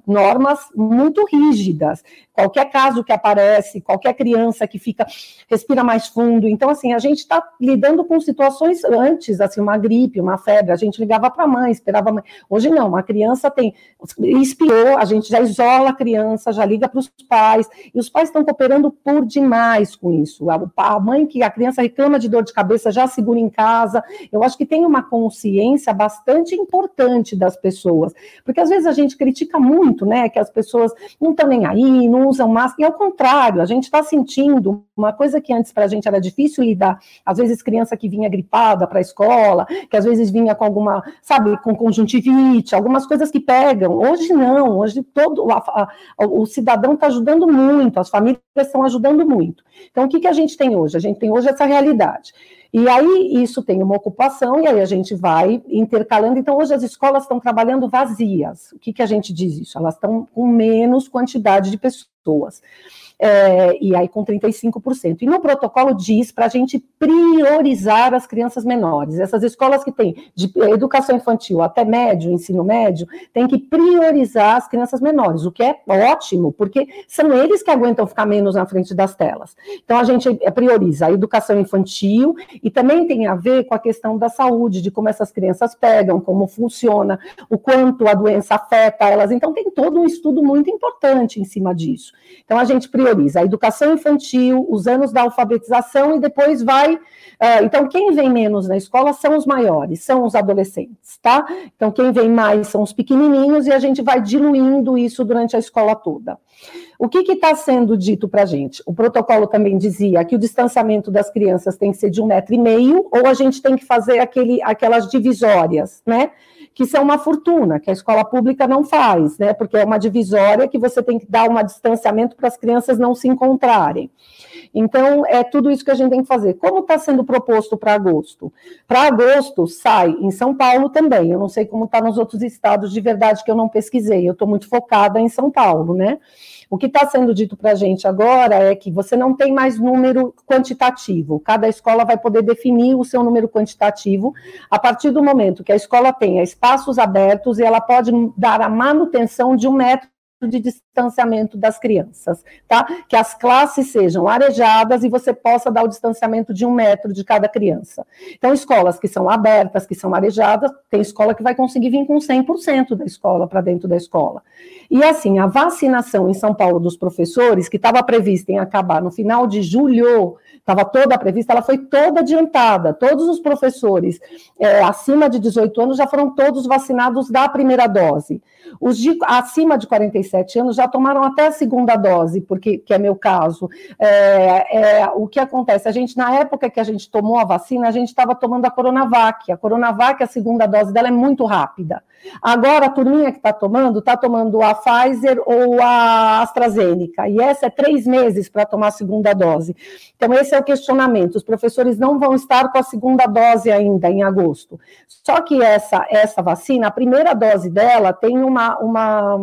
normas muito rígidas. Qualquer caso que aparece, qualquer criança que fica, respira mais fundo. Então, assim, a gente está lidando com situações antes, assim, uma gripe, uma febre, a gente ligava para a mãe, esperava a mãe. Hoje não, uma criança tem, espiou, a gente já isola a criança, já liga para os pais, e os pais estão cooperando por demais com isso. A, mãe que a criança reclama de dor de cabeça já segura em casa. Eu acho que tem uma consciência bastante importante das pessoas, porque às vezes a gente critica muito, né, que as pessoas não estão nem aí, não usam máscara, e ao contrário, a gente está sentindo uma coisa que antes para a gente era difícil lidar, às vezes criança que vinha gripada para a escola, que às vezes vinha com alguma, sabe, com conjuntivite, algumas coisas que pegam. Hoje não, hoje todo a, a, o cidadão está ajudando muito, as famílias estão ajudando muito. Então, o que, que a gente tem hoje? A gente tem hoje essa realidade. E aí isso tem uma ocupação, e aí a gente vai intercalando. Então, hoje as escolas estão trabalhando vazias. O que, que a gente diz isso? Elas estão com menos quantidade de pessoas é, e aí com 35%. E no protocolo diz para a gente priorizar as crianças menores. Essas escolas que têm de educação infantil até médio, ensino médio, tem que priorizar as crianças menores, o que é ótimo, porque são eles que aguentam ficar menos na frente das telas. Então a gente prioriza a educação infantil e também tem a ver com a questão da saúde, de como essas crianças pegam, como funciona, o quanto a doença afeta elas. Então tem todo um estudo muito importante em cima disso. Então a gente prioriza a educação infantil, os anos da alfabetização e depois vai. Uh, então, quem vem menos na escola são os maiores, são os adolescentes, tá? Então, quem vem mais são os pequenininhos e a gente vai diluindo isso durante a escola toda. O que está sendo dito para a gente? O protocolo também dizia que o distanciamento das crianças tem que ser de um metro e meio, ou a gente tem que fazer aquele, aquelas divisórias, né? Que são uma fortuna, que a escola pública não faz, né? Porque é uma divisória que você tem que dar um distanciamento para as crianças não se encontrarem. Então, é tudo isso que a gente tem que fazer. Como está sendo proposto para agosto? Para agosto, sai em São Paulo também. Eu não sei como está nos outros estados, de verdade, que eu não pesquisei. Eu estou muito focada em São Paulo, né? O que está sendo dito para a gente agora é que você não tem mais número quantitativo. Cada escola vai poder definir o seu número quantitativo a partir do momento que a escola tenha espaços abertos e ela pode dar a manutenção de um metro de distanciamento das crianças, tá? Que as classes sejam arejadas e você possa dar o distanciamento de um metro de cada criança. Então, escolas que são abertas, que são arejadas, tem escola que vai conseguir vir com 100% da escola para dentro da escola. E assim, a vacinação em São Paulo dos professores, que estava prevista em acabar no final de julho, estava toda prevista, ela foi toda adiantada. Todos os professores é, acima de 18 anos já foram todos vacinados da primeira dose. Os de, acima de 47 anos já tomaram até a segunda dose, porque que é meu caso. É, é, o que acontece? A gente, na época que a gente tomou a vacina, a gente estava tomando a Coronavac. A Coronavac, a segunda dose dela é muito rápida. Agora, a turminha que está tomando, está tomando a Pfizer ou a AstraZeneca, e essa é três meses para tomar a segunda dose. Então, esse é o questionamento. Os professores não vão estar com a segunda dose ainda em agosto. Só que essa, essa vacina, a primeira dose dela tem uma, uma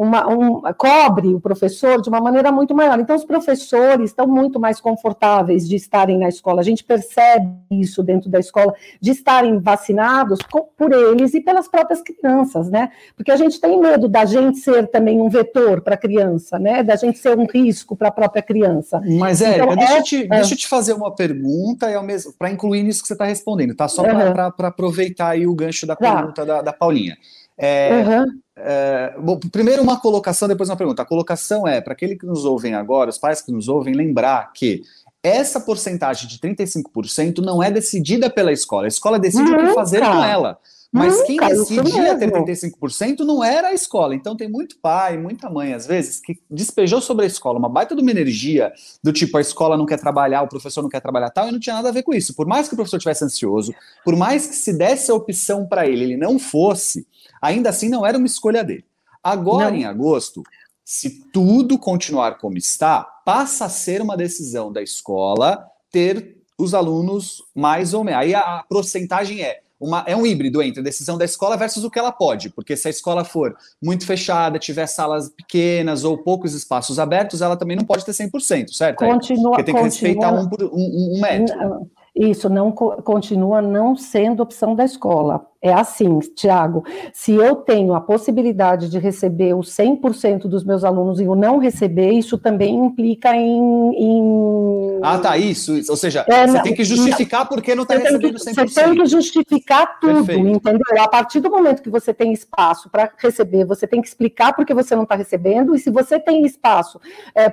uma, um, cobre o professor de uma maneira muito maior. Então, os professores estão muito mais confortáveis de estarem na escola. A gente percebe isso dentro da escola, de estarem vacinados por eles e pelas próprias crianças, né? Porque a gente tem medo da gente ser também um vetor para a criança, né? Da gente ser um risco para a própria criança. Mas, Érica, então, deixa, é, eu te, é. deixa eu te fazer uma pergunta mesmo para incluir nisso que você está respondendo, tá? Só uhum. para aproveitar aí o gancho da pergunta da, da Paulinha. É, Uhum. é, bom, primeiro uma colocação, depois uma pergunta. A colocação é, para aquele que nos ouvem agora, os pais que nos ouvem, lembrar que essa porcentagem de 35% não é decidida pela escola. A escola decide o que fazer com ela. Mas quem decidia ter mesmo. 35% não era a escola. Então tem muito pai, muita mãe, às vezes, que despejou sobre a escola uma baita de uma energia do tipo a escola não quer trabalhar, o professor não quer trabalhar tal, e não tinha nada a ver com isso. Por mais que o professor tivesse ansioso, por mais que se desse a opção para ele, ele não fosse, ainda assim não era uma escolha dele. Agora, Não. em agosto, se tudo continuar como está, passa a ser uma decisão da escola ter os alunos mais ou menos. Aí a, porcentagem é uma, é um híbrido entre a decisão da escola versus o que ela pode, porque se a escola for muito fechada, tiver salas pequenas ou poucos espaços abertos, ela também não pode ter 100%, certo? Continua, Porque tem que respeitar um, um, um metro. Não, Isso não co- continua não sendo opção da escola. É assim, Tiago, se eu tenho a possibilidade de receber os 100% dos meus alunos e eu não receber, isso também implica em. em- Ah, tá, isso. Ou seja, É, você não, tem que justificar porque não está recebendo você tem que 100%. justificar tudo, Perfeito. entendeu? A partir do momento que você tem espaço para receber, você tem que explicar por que você não está recebendo, e se você tem espaço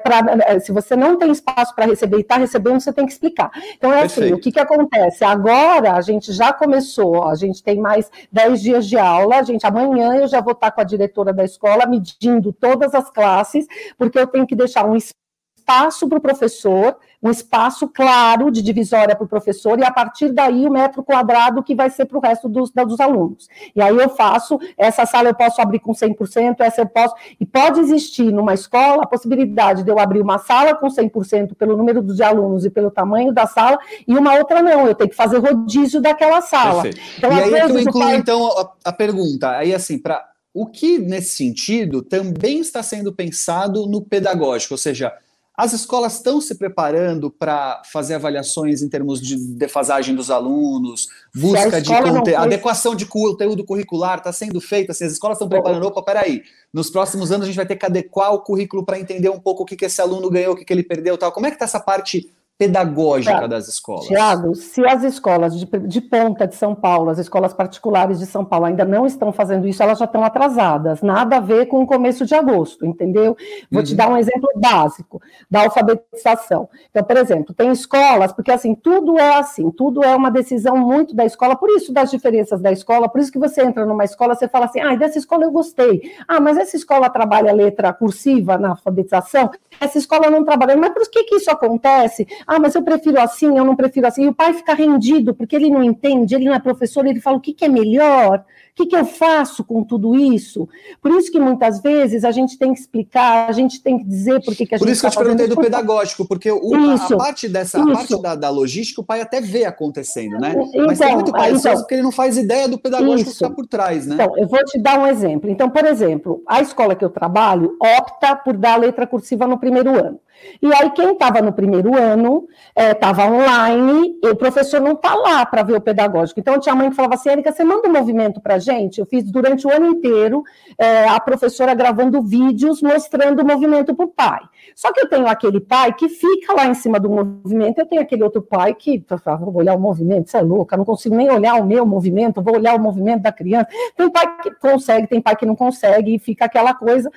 para. Se você não tem espaço para receber e está recebendo, você tem que explicar. Então é assim, Perfeito. o que, que acontece? Agora a gente já começou, a gente tem mais 10 dias de aula, gente, amanhã eu já vou estar com a diretora da escola medindo todas as classes, porque eu tenho que deixar um espaço para o professor, um espaço claro de divisória para o professor, e a partir daí o metro quadrado que vai ser para o resto dos, dos alunos. E aí eu faço, essa sala eu posso abrir com 100%, essa eu posso, e pode existir numa escola a possibilidade de eu abrir uma sala com 100% pelo número de alunos e pelo tamanho da sala, e uma outra não, eu tenho que fazer rodízio daquela sala. Perfeito. Então, e aí vezes, o incluo, pai- então, a, a pergunta. Aí, assim, para o que, nesse sentido, também está sendo pensado no pedagógico, ou seja, as escolas estão se preparando para fazer avaliações em termos de defasagem dos alunos, busca de conte... adequação de conteúdo curricular está sendo feita, assim, as escolas estão preparando, opa, peraí, nos próximos anos a gente vai ter que adequar o currículo para entender um pouco o que, que esse aluno ganhou, o que, que ele perdeu tal. Como é que está essa parte pedagógica Tá. das escolas? Tiago, se as escolas de, de ponta de São Paulo, as escolas particulares de São Paulo ainda não estão fazendo isso, elas já estão atrasadas. Nada a ver com o começo de agosto, entendeu? Vou te Uhum. dar um exemplo básico da alfabetização. Então, por exemplo, tem escolas, porque assim, tudo é assim, tudo é uma decisão muito da escola, por isso das diferenças da escola, por isso que você entra numa escola, você fala assim, ah, dessa escola eu gostei. Ah, mas essa escola trabalha letra cursiva na alfabetização? Essa escola não trabalha. Mas por que, que isso acontece? Ah, mas eu prefiro assim, eu não prefiro assim. E o pai fica rendido, porque ele não entende, ele não é professor, ele fala o que, que é melhor, que, que eu faço com tudo isso? Por isso que muitas vezes a gente tem que explicar, a gente tem que dizer por que, que a Por gente isso que eu está te perguntei do isso. pedagógico, porque o- a- a Isso, parte dessa, a isso. parte da, da logística, o pai até vê acontecendo, né? Então, Mas tem muito pai então. porque ele não faz ideia do pedagógico que Isso. está por trás, né? Então, eu vou te dar um exemplo. Então, por exemplo, a escola que eu trabalho opta por dar a letra cursiva no primeiro ano. E aí, quem estava no primeiro ano estava online, e o professor não está lá para ver o pedagógico. Então, tinha mãe que falava assim: Érica, você manda um movimento para a gente? Eu fiz durante o ano inteiro é, a professora gravando vídeos mostrando o movimento para o pai. Só que eu tenho aquele pai que fica lá em cima do movimento, eu tenho aquele outro pai que, ah, vou olhar o movimento, você é louca, não consigo nem olhar o meu movimento, vou olhar o movimento da criança. Tem pai que consegue, tem pai que não consegue, e fica aquela coisa.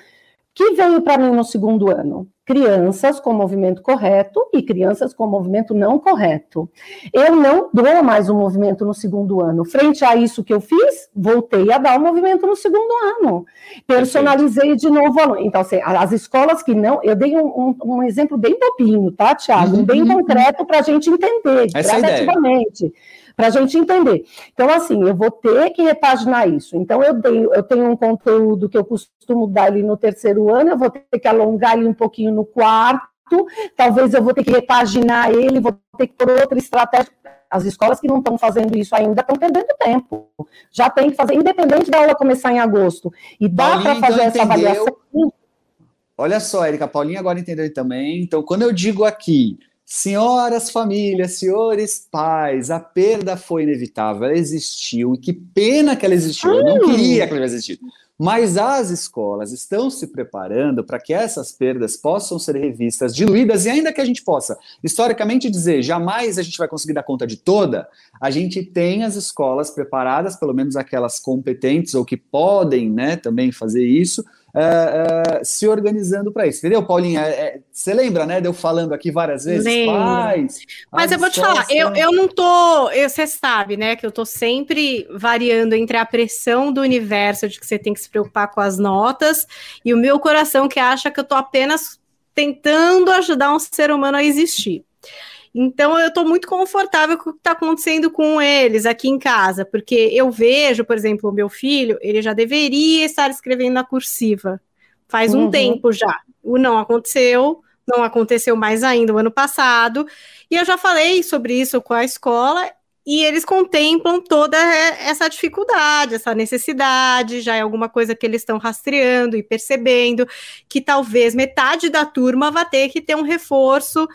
Que veio para mim no segundo ano? Crianças com movimento correto e crianças com movimento não correto. Eu não dou mais o movimento no segundo ano. Frente a isso que eu fiz, voltei a dar o movimento no segundo ano. Personalizei de novo o aluno. Então, assim, as escolas que não. Eu dei um, um- um exemplo bem bobinho, tá, Tiago? Uhum, bem uhum. concreto para a gente entender, Essa é gradativamente. Para a gente entender. Então, assim, eu vou ter que repaginar isso. Então, eu, dei, eu tenho um conteúdo que eu costumo dar ali no terceiro ano, eu vou ter que alongar ele um pouquinho no quarto, talvez eu vou ter que repaginar ele, vou ter que pôr outra estratégia. As escolas que não estão fazendo isso ainda estão perdendo tempo. Já tem que fazer, independente da aula começar em agosto. E dá para fazer então, essa entendeu. avaliação. Olha só, Erika, a Paulinha agora entendeu também. Então, quando eu digo aqui Senhoras famílias, senhores pais, a perda foi inevitável, ela existiu, e que pena que ela existiu, eu não Hum. queria que ela tivesse existido. Mas as escolas estão se preparando para que essas perdas possam ser revistas, diluídas, e ainda que a gente possa, historicamente, dizer jamais a gente vai conseguir dar conta de toda, a gente tem as escolas preparadas, pelo menos aquelas competentes ou que podem né, também fazer isso, é, é, se organizando para isso. Entendeu, Paulinha? É, é, você lembra, né, de eu falando aqui várias vezes? Lembro. Pais, Mas as eu vou te falar, eu, eu não tô. eu- Você sabe, né, que eu tô sempre variando entre a pressão do universo de que você tem que se preocupar com as notas e o meu coração que acha que eu tô apenas tentando ajudar um ser humano a existir. Então eu tô muito confortável com o que está acontecendo com eles aqui em casa, porque eu vejo, por exemplo, o meu filho, ele já deveria estar escrevendo na cursiva. Faz um Uhum. tempo já. O não aconteceu, não aconteceu mais ainda o ano passado. E eu já falei sobre isso com a escola e eles contemplam toda essa dificuldade, essa necessidade, já é alguma coisa que eles estão rastreando e percebendo que talvez metade da turma vá ter que ter um reforço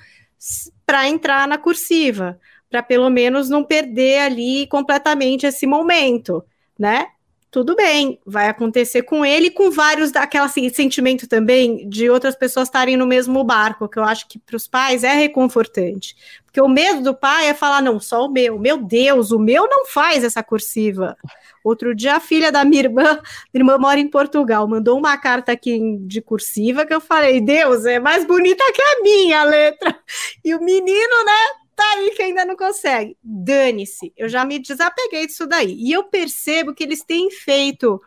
para entrar na cursiva, para pelo menos não perder ali completamente esse momento, né? Tudo bem, vai acontecer com ele com vários daquela assim, sentimento também de outras pessoas estarem no mesmo barco, que eu acho que para os pais é reconfortante. Porque o medo do pai é falar, não, só o meu. Meu Deus, o meu não faz essa cursiva. Outro dia, a filha da minha irmã, minha irmã mora em Portugal, mandou uma carta aqui de cursiva que eu falei, Deus, é mais bonita que a minha letra. E o menino, né, tá aí que ainda não consegue. Dane-se, eu já me desapeguei disso daí. E eu percebo que eles têm feito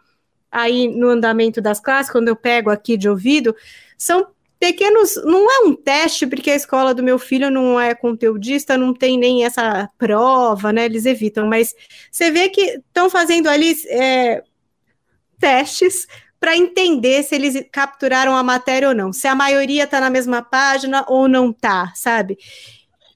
aí no andamento das classes, quando eu pego aqui de ouvido, são pequenos, não é um teste, porque a escola do meu filho não é conteudista, não tem nem essa prova, né? Eles evitam, mas você vê que estão fazendo ali é, testes para entender se eles capturaram a matéria ou não, se a maioria está na mesma página ou não está, sabe?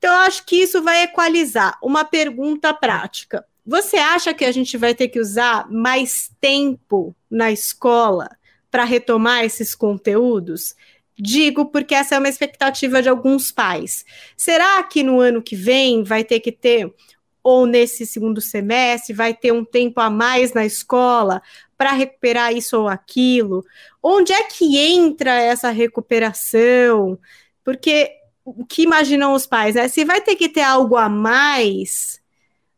Então, eu acho que isso vai equalizar. Uma pergunta prática. Você acha que a gente vai ter que usar mais tempo na escola para retomar esses conteúdos? Digo porque essa é uma expectativa de alguns pais. Será que no ano que vem vai ter que ter, ou nesse segundo semestre, vai ter um tempo a mais na escola para recuperar isso ou aquilo? Onde é que entra essa recuperação? Porque o que imaginam os pais, né? Se vai ter que ter algo a mais,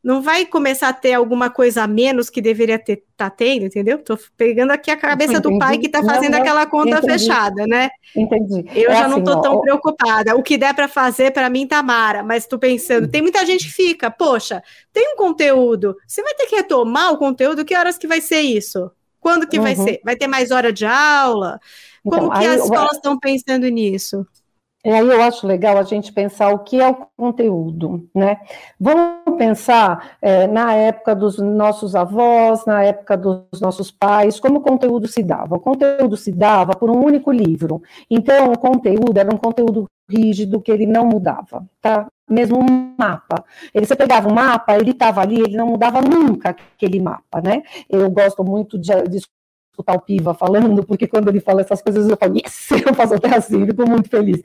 não vai começar a ter alguma coisa a menos que deveria ter tá tendo, entendeu? Tô pegando aqui a cabeça do pai que tá Não, fazendo não, aquela conta entendi. fechada, né? Entendi. Eu É já não assim, tô ó, tão ó, preocupada. O que der para fazer, para mim, tá mara. Mas tô pensando, tem muita gente que fica, poxa, tem um conteúdo, você vai ter que retomar o conteúdo, que horas que vai ser isso? Quando que vai Uhum. ser? Vai ter mais hora de aula? Como Então, que aí as escolas estão pensando nisso? E aí eu acho legal a gente pensar o que é o conteúdo, né? Vamos pensar eh, na época dos nossos avós, na época dos nossos pais, como o conteúdo se dava. O conteúdo se dava por um único livro. Então, o conteúdo era um conteúdo rígido que ele não mudava, tá? Mesmo um mapa. Ele, você pegava um mapa, ele estava ali, ele não mudava nunca aquele mapa, né? Eu gosto muito de, de escutar o Piva falando, porque quando ele fala essas coisas eu falo, yes, eu faço até assim, fico muito feliz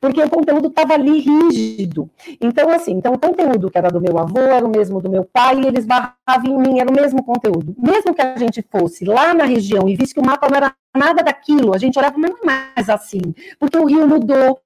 porque o conteúdo estava ali rígido. Então, assim, então o conteúdo que era do meu avô era o mesmo do meu pai, e eles barravam em mim, era o mesmo conteúdo. Mesmo que a gente fosse lá na região e visse que o mapa não era nada daquilo, a gente olhava, mas não é mais assim, porque o rio mudou,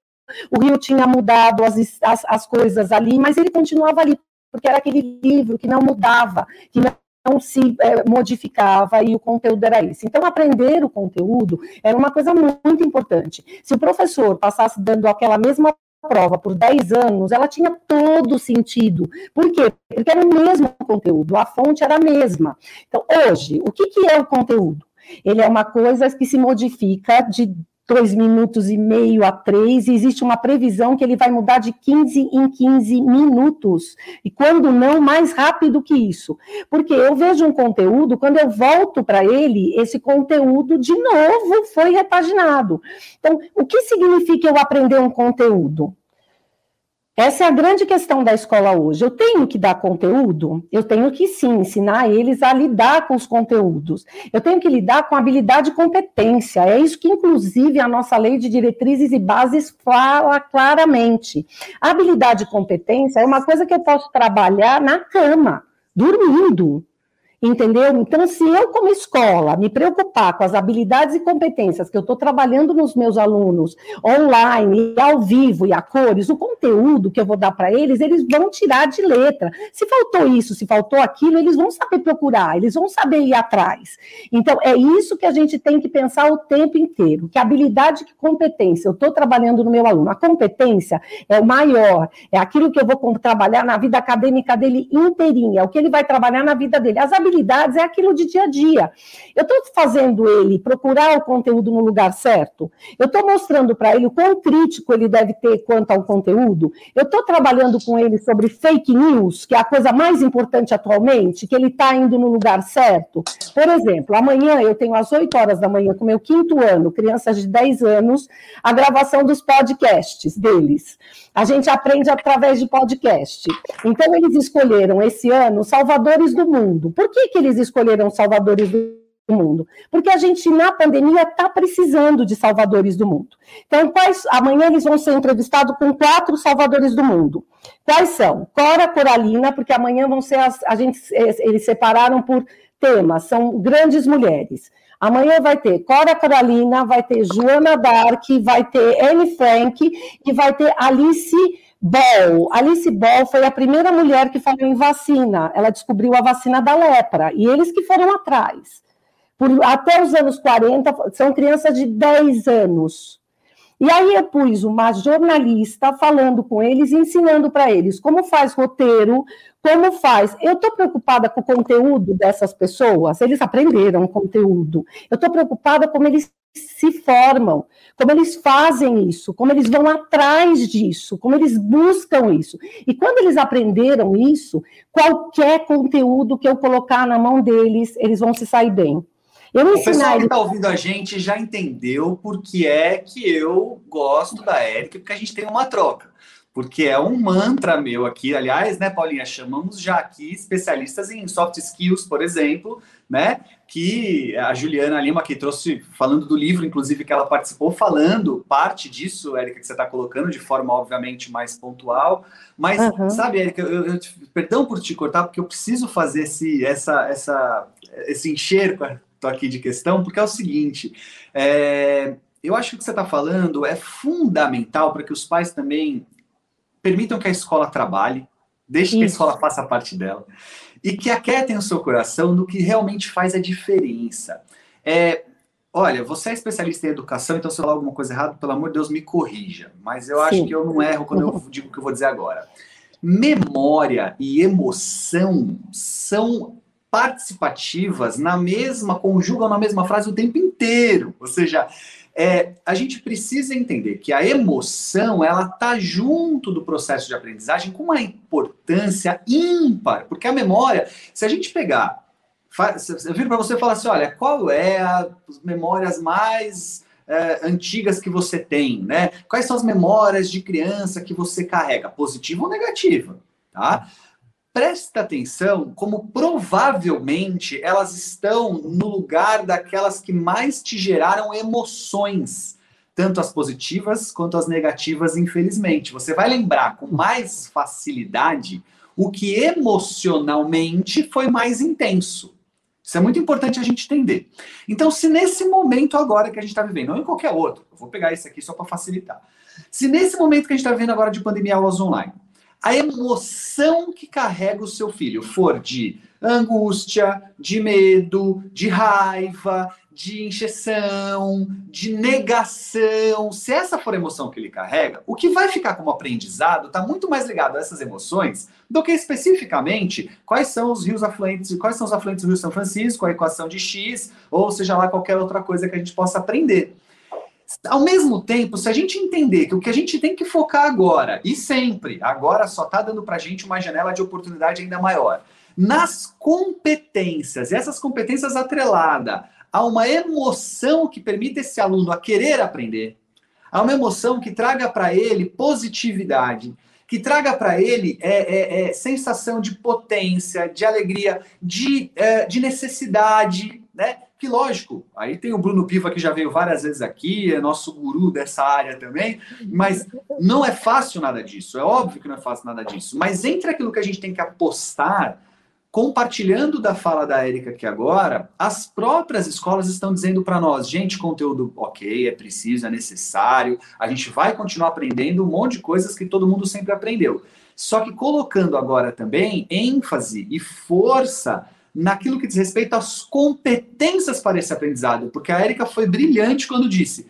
o rio tinha mudado as, as, as coisas ali, mas ele continuava ali, porque era aquele livro que não mudava, que não não se é, modificava e o conteúdo era esse. Então, aprender o conteúdo era uma coisa muito importante. Se o professor passasse dando aquela mesma prova por 10 anos, ela tinha todo sentido. Por quê? Porque era o mesmo conteúdo, a fonte era a mesma. Então, hoje, o que, que é o conteúdo? Ele é uma coisa que se modifica de dois minutos e meio a três, e existe uma previsão que ele vai mudar de 15 em 15 minutos, e quando não, mais rápido que isso. Porque eu vejo um conteúdo, quando eu volto para ele, esse conteúdo de novo foi repaginado. Então, o que significa eu aprender um conteúdo? Essa é a grande questão da escola hoje. Eu tenho que dar conteúdo? Eu tenho que sim ensinar eles a lidar com os conteúdos. Eu tenho que lidar com habilidade e competência. É isso que, inclusive, a nossa lei de diretrizes e bases fala claramente. Habilidade e competência é uma coisa que eu posso trabalhar na cama, dormindo. Entendeu? Então, se eu, como escola, me preocupar com as habilidades e competências que eu estou trabalhando nos meus alunos, online, ao vivo e a cores, o conteúdo que eu vou dar para eles, eles vão tirar de letra. Se faltou isso, se faltou aquilo, eles vão saber procurar, eles vão saber ir atrás. Então, é isso que a gente tem que pensar o tempo inteiro: que habilidade e competência eu estou trabalhando no meu aluno. A competência é o maior, é aquilo que eu vou trabalhar na vida acadêmica dele inteirinha, é o que ele vai trabalhar na vida dele. As é aquilo de dia a dia. Eu estou fazendo ele procurar o conteúdo no lugar certo? Eu estou mostrando para ele o quão crítico ele deve ter quanto ao conteúdo? Eu estou trabalhando com ele sobre fake news, que é a coisa mais importante atualmente, que ele está indo no lugar certo? Por exemplo, amanhã eu tenho às 8 horas da manhã, com meu quinto ano, crianças de 10 anos, a gravação dos podcasts deles. A gente aprende através de podcast. Então, eles escolheram esse ano Salvadores do Mundo. Por que, que eles escolheram Salvadores do mundo? Porque a gente, na pandemia, está precisando de salvadores do mundo. Então, quais, amanhã eles vão ser entrevistados com quatro salvadores do mundo. Quais são? Cora Coralina, porque amanhã vão ser as, a gente, eles separaram por temas, são grandes mulheres. Amanhã vai ter Cora Carolina, vai ter Joana Dark, vai ter Anne Frank e vai ter Alice Ball. Alice Ball foi a primeira mulher que falou em vacina. Ela descobriu a vacina da lepra e eles que foram atrás. Por, até os anos 40, são crianças de 10 anos. E aí eu pus uma jornalista falando com eles, ensinando para eles como faz roteiro, como faz. Eu estou preocupada com o conteúdo dessas pessoas, eles aprenderam conteúdo. Eu estou preocupada como eles se formam, como eles fazem isso, como eles vão atrás disso, como eles buscam isso. E quando eles aprenderam isso, qualquer conteúdo que eu colocar na mão deles, eles vão se sair bem. Eu o pessoal que está ouvindo a gente já entendeu por que é que eu gosto da Érica, porque a gente tem uma troca. Porque é um mantra meu aqui, aliás, né, Paulinha? Chamamos já aqui especialistas em soft skills, por exemplo, né? Que a Juliana Lima que trouxe, falando do livro, inclusive, que ela participou, falando parte disso, Érica, que você está colocando de forma, obviamente, mais pontual. Mas, uhum. sabe, Érica, eu, eu, perdão por te cortar, porque eu preciso fazer esse, essa, essa, esse enxergo aqui de questão, porque é o seguinte: é, eu acho que o que você está falando é fundamental para que os pais também permitam que a escola trabalhe, deixe Isso. que a escola faça parte dela, e que aquietem o seu coração no que realmente faz a diferença. É, olha, você é especialista em educação, então se eu falar alguma coisa errada, pelo amor de Deus, me corrija. Mas eu acho Sim. que eu não erro quando eu digo o que eu vou dizer agora. Memória e emoção são participativas na mesma, conjugam na mesma frase o tempo inteiro. Ou seja, é, a gente precisa entender que a emoção ela está junto do processo de aprendizagem com uma importância ímpar, porque a memória, se a gente pegar, eu viro para você e falar assim, olha, qual é as memórias mais é, antigas que você tem, né? Quais são as memórias de criança que você carrega, positiva ou negativa, tá? Presta atenção como provavelmente elas estão no lugar daquelas que mais te geraram emoções, tanto as positivas quanto as negativas, infelizmente. Você vai lembrar com mais facilidade o que emocionalmente foi mais intenso. Isso é muito importante a gente entender. Então, se nesse momento agora que a gente está vivendo, não em qualquer outro, eu vou pegar esse aqui só para facilitar. Se nesse momento que a gente está vivendo agora de pandemia aulas online, a emoção que carrega o seu filho for de angústia, de medo, de raiva, de encheção, de negação, se essa for a emoção que ele carrega, o que vai ficar como aprendizado está muito mais ligado a essas emoções do que especificamente quais são os rios afluentes, quais são os afluentes do Rio São Francisco, a equação de X, ou seja lá qualquer outra coisa que a gente possa aprender. Ao mesmo tempo, se a gente entender que o que a gente tem que focar agora, e sempre, agora só está dando para a gente uma janela de oportunidade ainda maior, nas competências, essas competências atreladas a uma emoção que permita esse aluno a querer aprender, a uma emoção que traga para ele positividade, que traga para ele é, é, é, sensação de potência, de alegria, de, é, de necessidade, né? Que lógico, aí tem o Bruno Piva que já veio várias vezes aqui, é nosso guru dessa área também, mas não é fácil nada disso, é óbvio que não é fácil nada disso, mas entre aquilo que a gente tem que apostar compartilhando da fala da Érica aqui agora, as próprias escolas estão dizendo para nós, gente, conteúdo ok, é preciso, é necessário, a gente vai continuar aprendendo um monte de coisas que todo mundo sempre aprendeu. Só que colocando agora também ênfase e força naquilo que diz respeito às competências para esse aprendizado, porque a Érica foi brilhante quando disse: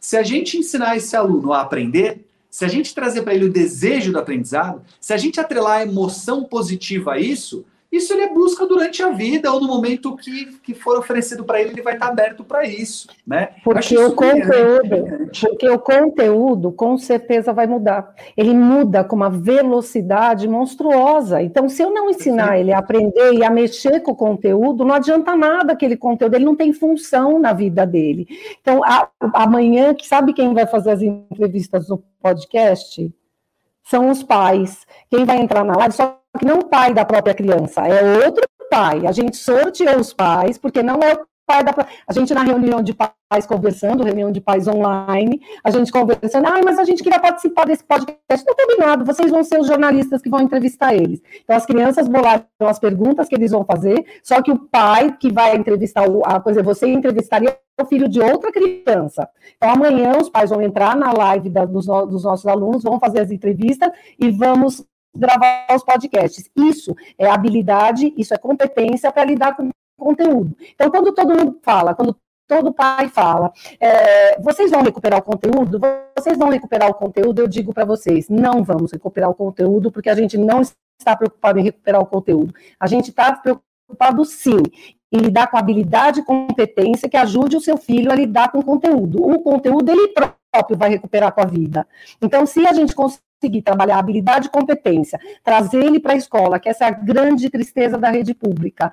se a gente ensinar esse aluno a aprender, se a gente trazer para ele o desejo do aprendizado, se a gente atrelar a emoção positiva a isso, isso ele busca durante a vida ou no momento que, que for oferecido para ele, ele vai estar aberto para isso, né? Porque o conteúdo, porque o conteúdo com certeza vai mudar. Ele muda com uma velocidade monstruosa. Então, se eu não ensinar ele a aprender e a mexer com o conteúdo, não adianta nada aquele conteúdo, ele não tem função na vida dele. Então, a, amanhã, sabe quem vai fazer as entrevistas no podcast? São os pais. Quem vai entrar na live só que não o pai da própria criança, é outro pai. A gente sorteou os pais, porque não é o pai da. A gente na reunião de pais conversando, reunião de pais online, a gente conversando, ah, mas a gente queria participar desse podcast. Não combinado, vocês vão ser os jornalistas que vão entrevistar eles. Então, as crianças bolaram as perguntas que eles vão fazer, só que o pai que vai entrevistar, o, a, por exemplo, você entrevistaria o filho de outra criança. Então, amanhã os pais vão entrar na live da, dos, dos nossos alunos, vão fazer as entrevistas e vamos gravar os podcasts. Isso é habilidade, isso é competência para lidar com conteúdo. Então, quando todo mundo fala, quando todo pai fala, é, vocês vão recuperar o conteúdo? Vocês vão recuperar o conteúdo? Eu digo para vocês, não vamos recuperar o conteúdo, porque a gente não está preocupado em recuperar o conteúdo. A gente está preocupado, sim, em lidar com habilidade e competência que ajude o seu filho a lidar com o conteúdo. O conteúdo, ele próprio vai recuperar com a vida. Então, se a gente conseguir trabalhar habilidade e competência, trazer ele para a escola, que essa é a grande tristeza da rede pública,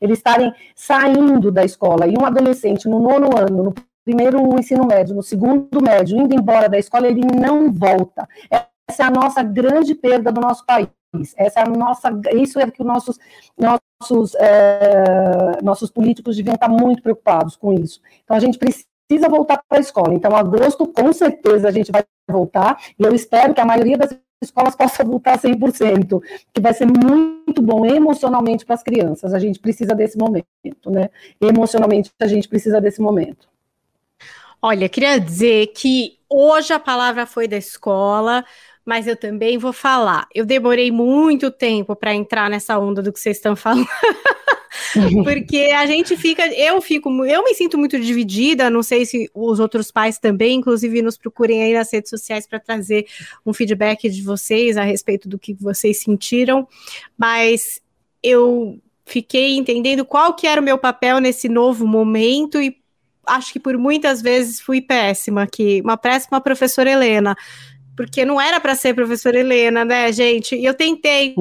eles estarem saindo da escola e um adolescente no nono ano, no primeiro ensino médio, no segundo médio, indo embora da escola, ele não volta. Essa é a nossa grande perda do nosso país. Essa é a nossa, isso é que os nossos, nossos, é, nossos políticos deviam estar muito preocupados com isso. Então a gente precisa precisa voltar para a escola. Então, agosto, com certeza, a gente vai voltar, e eu espero que a maioria das escolas possa voltar 100%, que vai ser muito bom emocionalmente para as crianças. A gente precisa desse momento, né? Emocionalmente, a gente precisa desse momento. Olha, queria dizer que hoje a palavra foi da escola, mas eu também vou falar. Eu demorei muito tempo para entrar nessa onda do que vocês estão falando. Porque a gente fica, eu fico, eu me sinto muito dividida, não sei se os outros pais também, inclusive nos procurem aí nas redes sociais para trazer um feedback de vocês a respeito do que vocês sentiram, mas eu fiquei entendendo qual que era o meu papel nesse novo momento e acho que por muitas vezes fui péssima aqui, uma péssima professora Helena porque não era para ser professora Helena, né, gente? E eu tentei,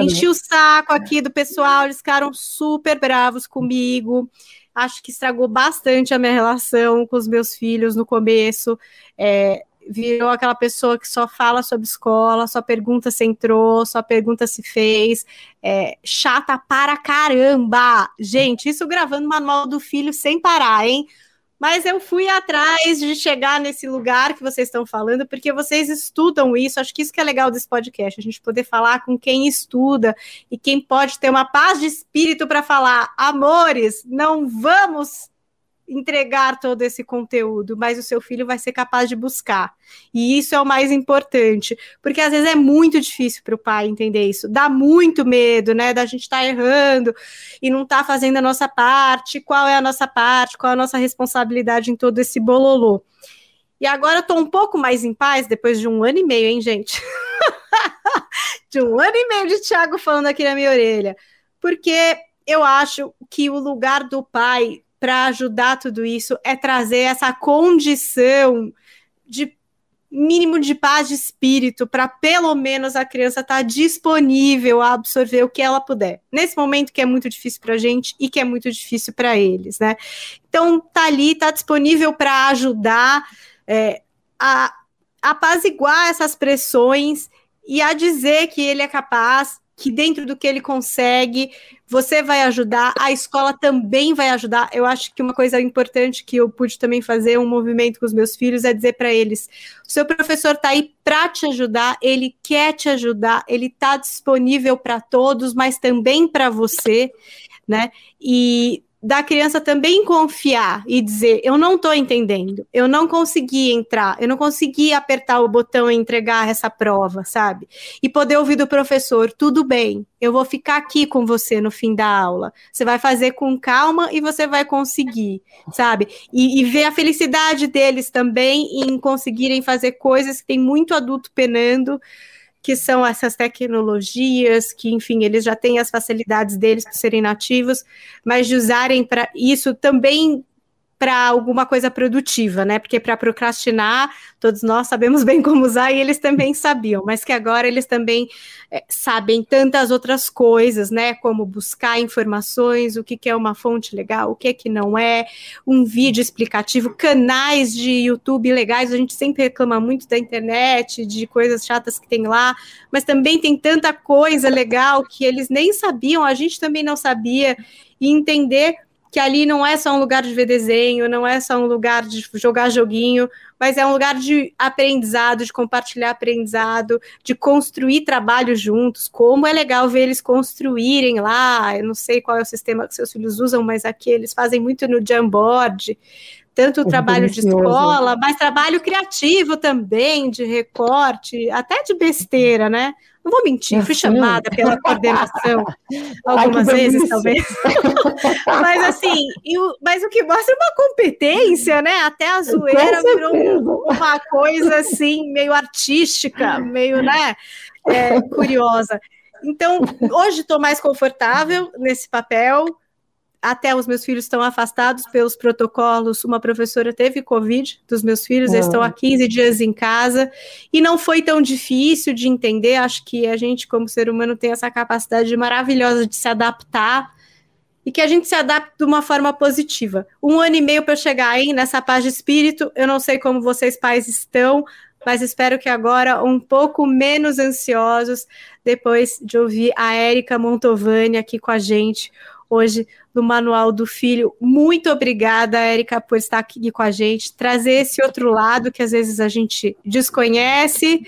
enchi o saco aqui do pessoal, eles ficaram super bravos comigo. Acho que estragou bastante a minha relação com os meus filhos no começo. É, virou aquela pessoa que só fala sobre escola, só pergunta se entrou, só pergunta se fez. É, chata para caramba! Gente, isso gravando manual do filho sem parar, hein? Mas eu fui atrás de chegar nesse lugar que vocês estão falando, porque vocês estudam isso. Acho que isso que é legal desse podcast, a gente poder falar com quem estuda e quem pode ter uma paz de espírito para falar, amores, não vamos entregar todo esse conteúdo, mas o seu filho vai ser capaz de buscar. E isso é o mais importante, porque às vezes é muito difícil para o pai entender isso. Dá muito medo, né, da gente estar tá errando e não estar tá fazendo a nossa parte. Qual é a nossa parte? Qual é a nossa responsabilidade em todo esse bololô? E agora eu tô um pouco mais em paz depois de um ano e meio, hein, gente? de um ano e meio de Thiago falando aqui na minha orelha. Porque eu acho que o lugar do pai para ajudar tudo isso é trazer essa condição de mínimo de paz de espírito para pelo menos a criança estar tá disponível a absorver o que ela puder. Nesse momento que é muito difícil para a gente e que é muito difícil para eles, né? Então tá ali, tá disponível para ajudar é, a apaziguar essas pressões e a dizer que ele é capaz, que dentro do que ele consegue, você vai ajudar, a escola também vai ajudar. Eu acho que uma coisa importante que eu pude também fazer um movimento com os meus filhos é dizer para eles: o seu professor está aí para te ajudar, ele quer te ajudar, ele está disponível para todos, mas também para você, né? E da criança também confiar e dizer: eu não estou entendendo, eu não consegui entrar, eu não consegui apertar o botão e entregar essa prova, sabe? E poder ouvir do professor: tudo bem, eu vou ficar aqui com você no fim da aula. Você vai fazer com calma e você vai conseguir, sabe? E, e ver a felicidade deles também em conseguirem fazer coisas que tem muito adulto penando que são essas tecnologias, que, enfim, eles já têm as facilidades deles por serem nativos, mas de usarem para isso também para alguma coisa produtiva, né? Porque para procrastinar, todos nós sabemos bem como usar e eles também sabiam, mas que agora eles também é, sabem tantas outras coisas, né? Como buscar informações, o que, que é uma fonte legal, o que é que não é, um vídeo explicativo, canais de YouTube legais. A gente sempre reclama muito da internet, de coisas chatas que tem lá, mas também tem tanta coisa legal que eles nem sabiam, a gente também não sabia, e entender que ali não é só um lugar de ver desenho, não é só um lugar de jogar joguinho, mas é um lugar de aprendizado, de compartilhar aprendizado, de construir trabalho juntos. Como é legal ver eles construírem lá. Eu não sei qual é o sistema que seus filhos usam, mas aqui eles fazem muito no Jamboard. Tanto o trabalho de escola, mas trabalho criativo também, de recorte, até de besteira, né? Não vou mentir, fui chamada pela coordenação algumas Ai, vezes, talvez. mas assim, o, mas o que mostra é uma competência, né? Até a zoeira virou uma coisa assim, meio artística, meio, né? É, curiosa. Então, hoje estou mais confortável nesse papel até os meus filhos estão afastados pelos protocolos. Uma professora teve Covid dos meus filhos, eles estão há 15 dias em casa, e não foi tão difícil de entender. Acho que a gente, como ser humano, tem essa capacidade maravilhosa de se adaptar e que a gente se adapte de uma forma positiva. Um ano e meio para chegar aí nessa paz de espírito, eu não sei como vocês pais estão, mas espero que agora um pouco menos ansiosos depois de ouvir a Érica Montovani aqui com a gente hoje no Manual do Filho. Muito obrigada, Érica, por estar aqui com a gente, trazer esse outro lado que às vezes a gente desconhece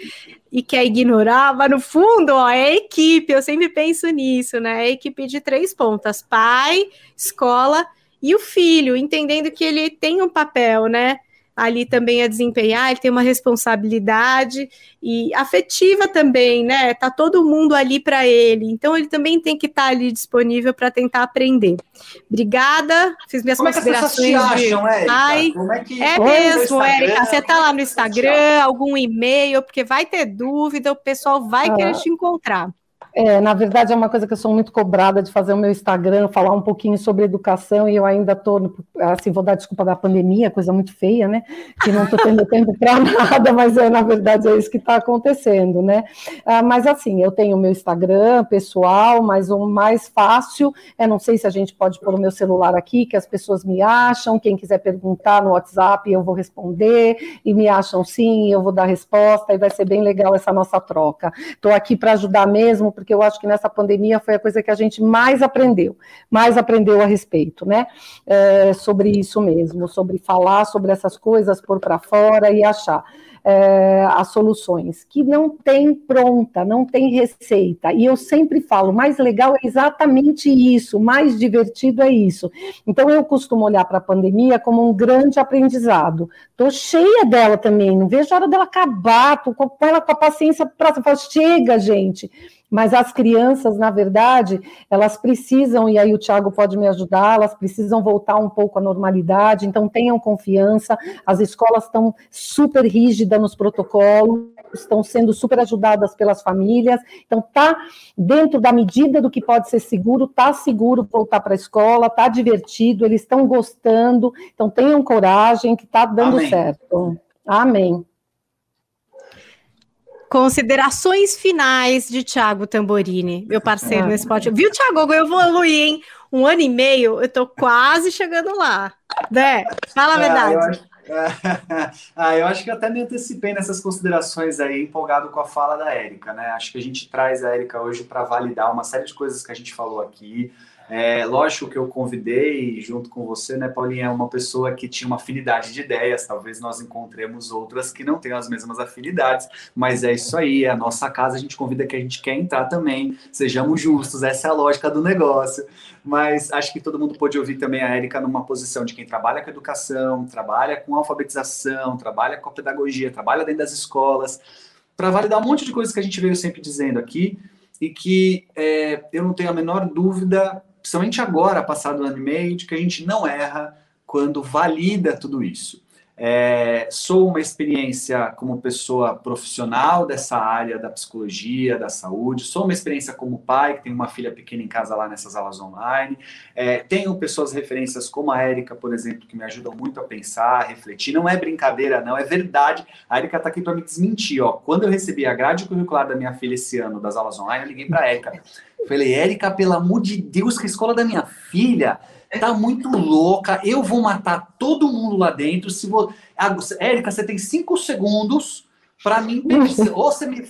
e quer ignorar, mas no fundo, ó, é equipe, eu sempre penso nisso, né? É equipe de três pontas: pai, escola e o filho, entendendo que ele tem um papel, né? Ali também a desempenhar, ele tem uma responsabilidade e afetiva também, né? Tá todo mundo ali para ele, então ele também tem que estar tá ali disponível para tentar aprender. Obrigada, fiz minhas Como considerações. É que acham, Érica? Ai, Como é, que... é mesmo, Érica. Você tá lá no Instagram, algum e-mail, porque vai ter dúvida, o pessoal vai ah. querer te encontrar. É, na verdade, é uma coisa que eu sou muito cobrada de fazer o meu Instagram, falar um pouquinho sobre educação, e eu ainda estou, assim, vou dar desculpa da pandemia, coisa muito feia, né? Que não estou tendo tempo para nada, mas é, na verdade é isso que está acontecendo, né? Ah, mas assim, eu tenho o meu Instagram pessoal, mas o mais fácil é, não sei se a gente pode pôr o meu celular aqui, que as pessoas me acham, quem quiser perguntar no WhatsApp, eu vou responder, e me acham sim, eu vou dar resposta, e vai ser bem legal essa nossa troca. Estou aqui para ajudar mesmo, porque porque eu acho que nessa pandemia foi a coisa que a gente mais aprendeu, mais aprendeu a respeito, né? É, sobre isso mesmo, sobre falar sobre essas coisas, pôr para fora e achar. É, as soluções, que não tem pronta, não tem receita. E eu sempre falo, mais legal é exatamente isso, mais divertido é isso. Então eu costumo olhar para a pandemia como um grande aprendizado. Estou cheia dela também, não vejo a hora dela acabar, estou com ela com a paciência para chega, gente mas as crianças, na verdade, elas precisam, e aí o Tiago pode me ajudar, elas precisam voltar um pouco à normalidade, então tenham confiança, as escolas estão super rígidas nos protocolos, estão sendo super ajudadas pelas famílias, então tá dentro da medida do que pode ser seguro, tá seguro voltar para a escola, tá divertido, eles estão gostando, então tenham coragem que tá dando Amém. certo. Amém. Considerações finais de Thiago Tamborini, meu parceiro ah. nesse podcast. Viu, Thiago? Eu evoluí, hein? Um ano e meio, eu tô quase chegando lá. Né? Fala a verdade. eu, acho, ah, eu acho que eu até me antecipei nessas considerações aí, empolgado com a fala da Érica, né? Acho que a gente traz a Érica hoje para validar uma série de coisas que a gente falou aqui. É, lógico que eu convidei, junto com você, né, Paulinha, é uma pessoa que tinha uma afinidade de ideias. Talvez nós encontremos outras que não tenham as mesmas afinidades, mas é isso aí, é a nossa casa, a gente convida que a gente quer entrar também. Sejamos justos, essa é a lógica do negócio. Mas acho que todo mundo pôde ouvir também a Érica numa posição de quem trabalha com educação, trabalha com alfabetização, trabalha com a pedagogia, trabalha dentro das escolas, para validar um monte de coisas que a gente veio sempre dizendo aqui e que é, eu não tenho a menor dúvida principalmente agora, passado um ano e meio, de que a gente não erra quando valida tudo isso. É, sou uma experiência como pessoa profissional dessa área da psicologia, da saúde, sou uma experiência como pai, que tem uma filha pequena em casa lá nessas aulas online. É, tenho pessoas referências como a Érica, por exemplo, que me ajudam muito a pensar, a refletir. Não é brincadeira, não, é verdade. A Érica está aqui para me desmentir. Ó. Quando eu recebi a grade curricular da minha filha esse ano das aulas online, eu liguei para a Érica. Falei, Érica, pelo amor de Deus, que a escola da minha filha tá muito louca, eu vou matar todo mundo lá dentro. Se vou... Érica, você tem cinco segundos para mim ou você me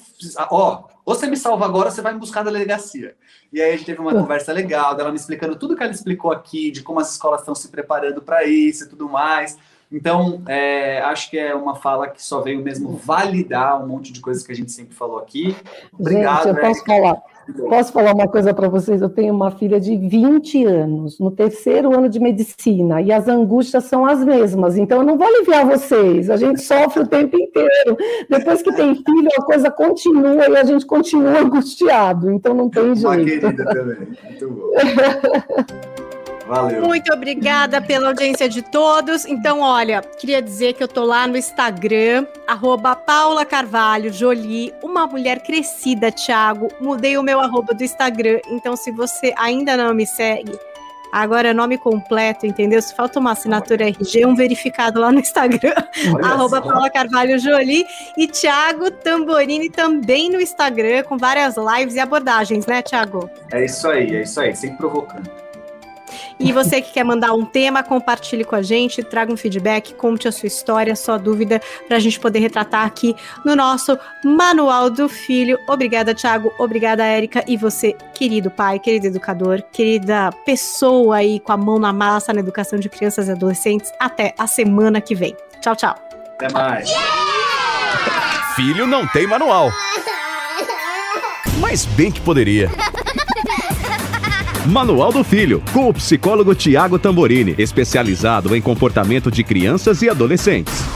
ó, ou você me salva agora, você vai me buscar da delegacia. E aí a gente teve uma conversa legal, dela me explicando tudo que ela explicou aqui, de como as escolas estão se preparando para isso e tudo mais. Então, é, acho que é uma fala que só veio mesmo validar um monte de coisas que a gente sempre falou aqui. Obrigado. Gente, eu posso falar. Posso falar uma coisa para vocês? Eu tenho uma filha de 20 anos, no terceiro ano de medicina, e as angústias são as mesmas. Então, eu não vou aliviar vocês, a gente sofre o tempo inteiro. Depois que tem filho, a coisa continua e a gente continua angustiado. Então, não tem jeito. Uma querida também. Muito bom. Valeu. Muito obrigada pela audiência de todos. Então, olha, queria dizer que eu tô lá no Instagram, arroba Paula Carvalho Jolie, uma mulher crescida, Thiago. Mudei o meu arroba do Instagram. Então, se você ainda não me segue, Agora é nome completo, entendeu? Se falta uma assinatura RG, um verificado lá no Instagram, arroba Paula Carvalho Jolie e Thiago Tamborini também no Instagram, com várias lives e abordagens, né, Thiago? É isso aí, é isso aí, sempre provocando. E você que quer mandar um tema, compartilhe com a gente, traga um feedback, conte a sua história, a sua dúvida, para a gente poder retratar aqui no nosso Manual do Filho. Obrigada, Thiago. Obrigada, Érica. E você, querido pai, querido educador, querida pessoa aí com a mão na massa na educação de crianças e adolescentes. Até a semana que vem. Tchau, tchau. Até mais. Filho não tem manual. Mas bem que poderia. Manual do Filho, com o psicólogo Tiago Tamborini, especializado em comportamento de crianças e adolescentes.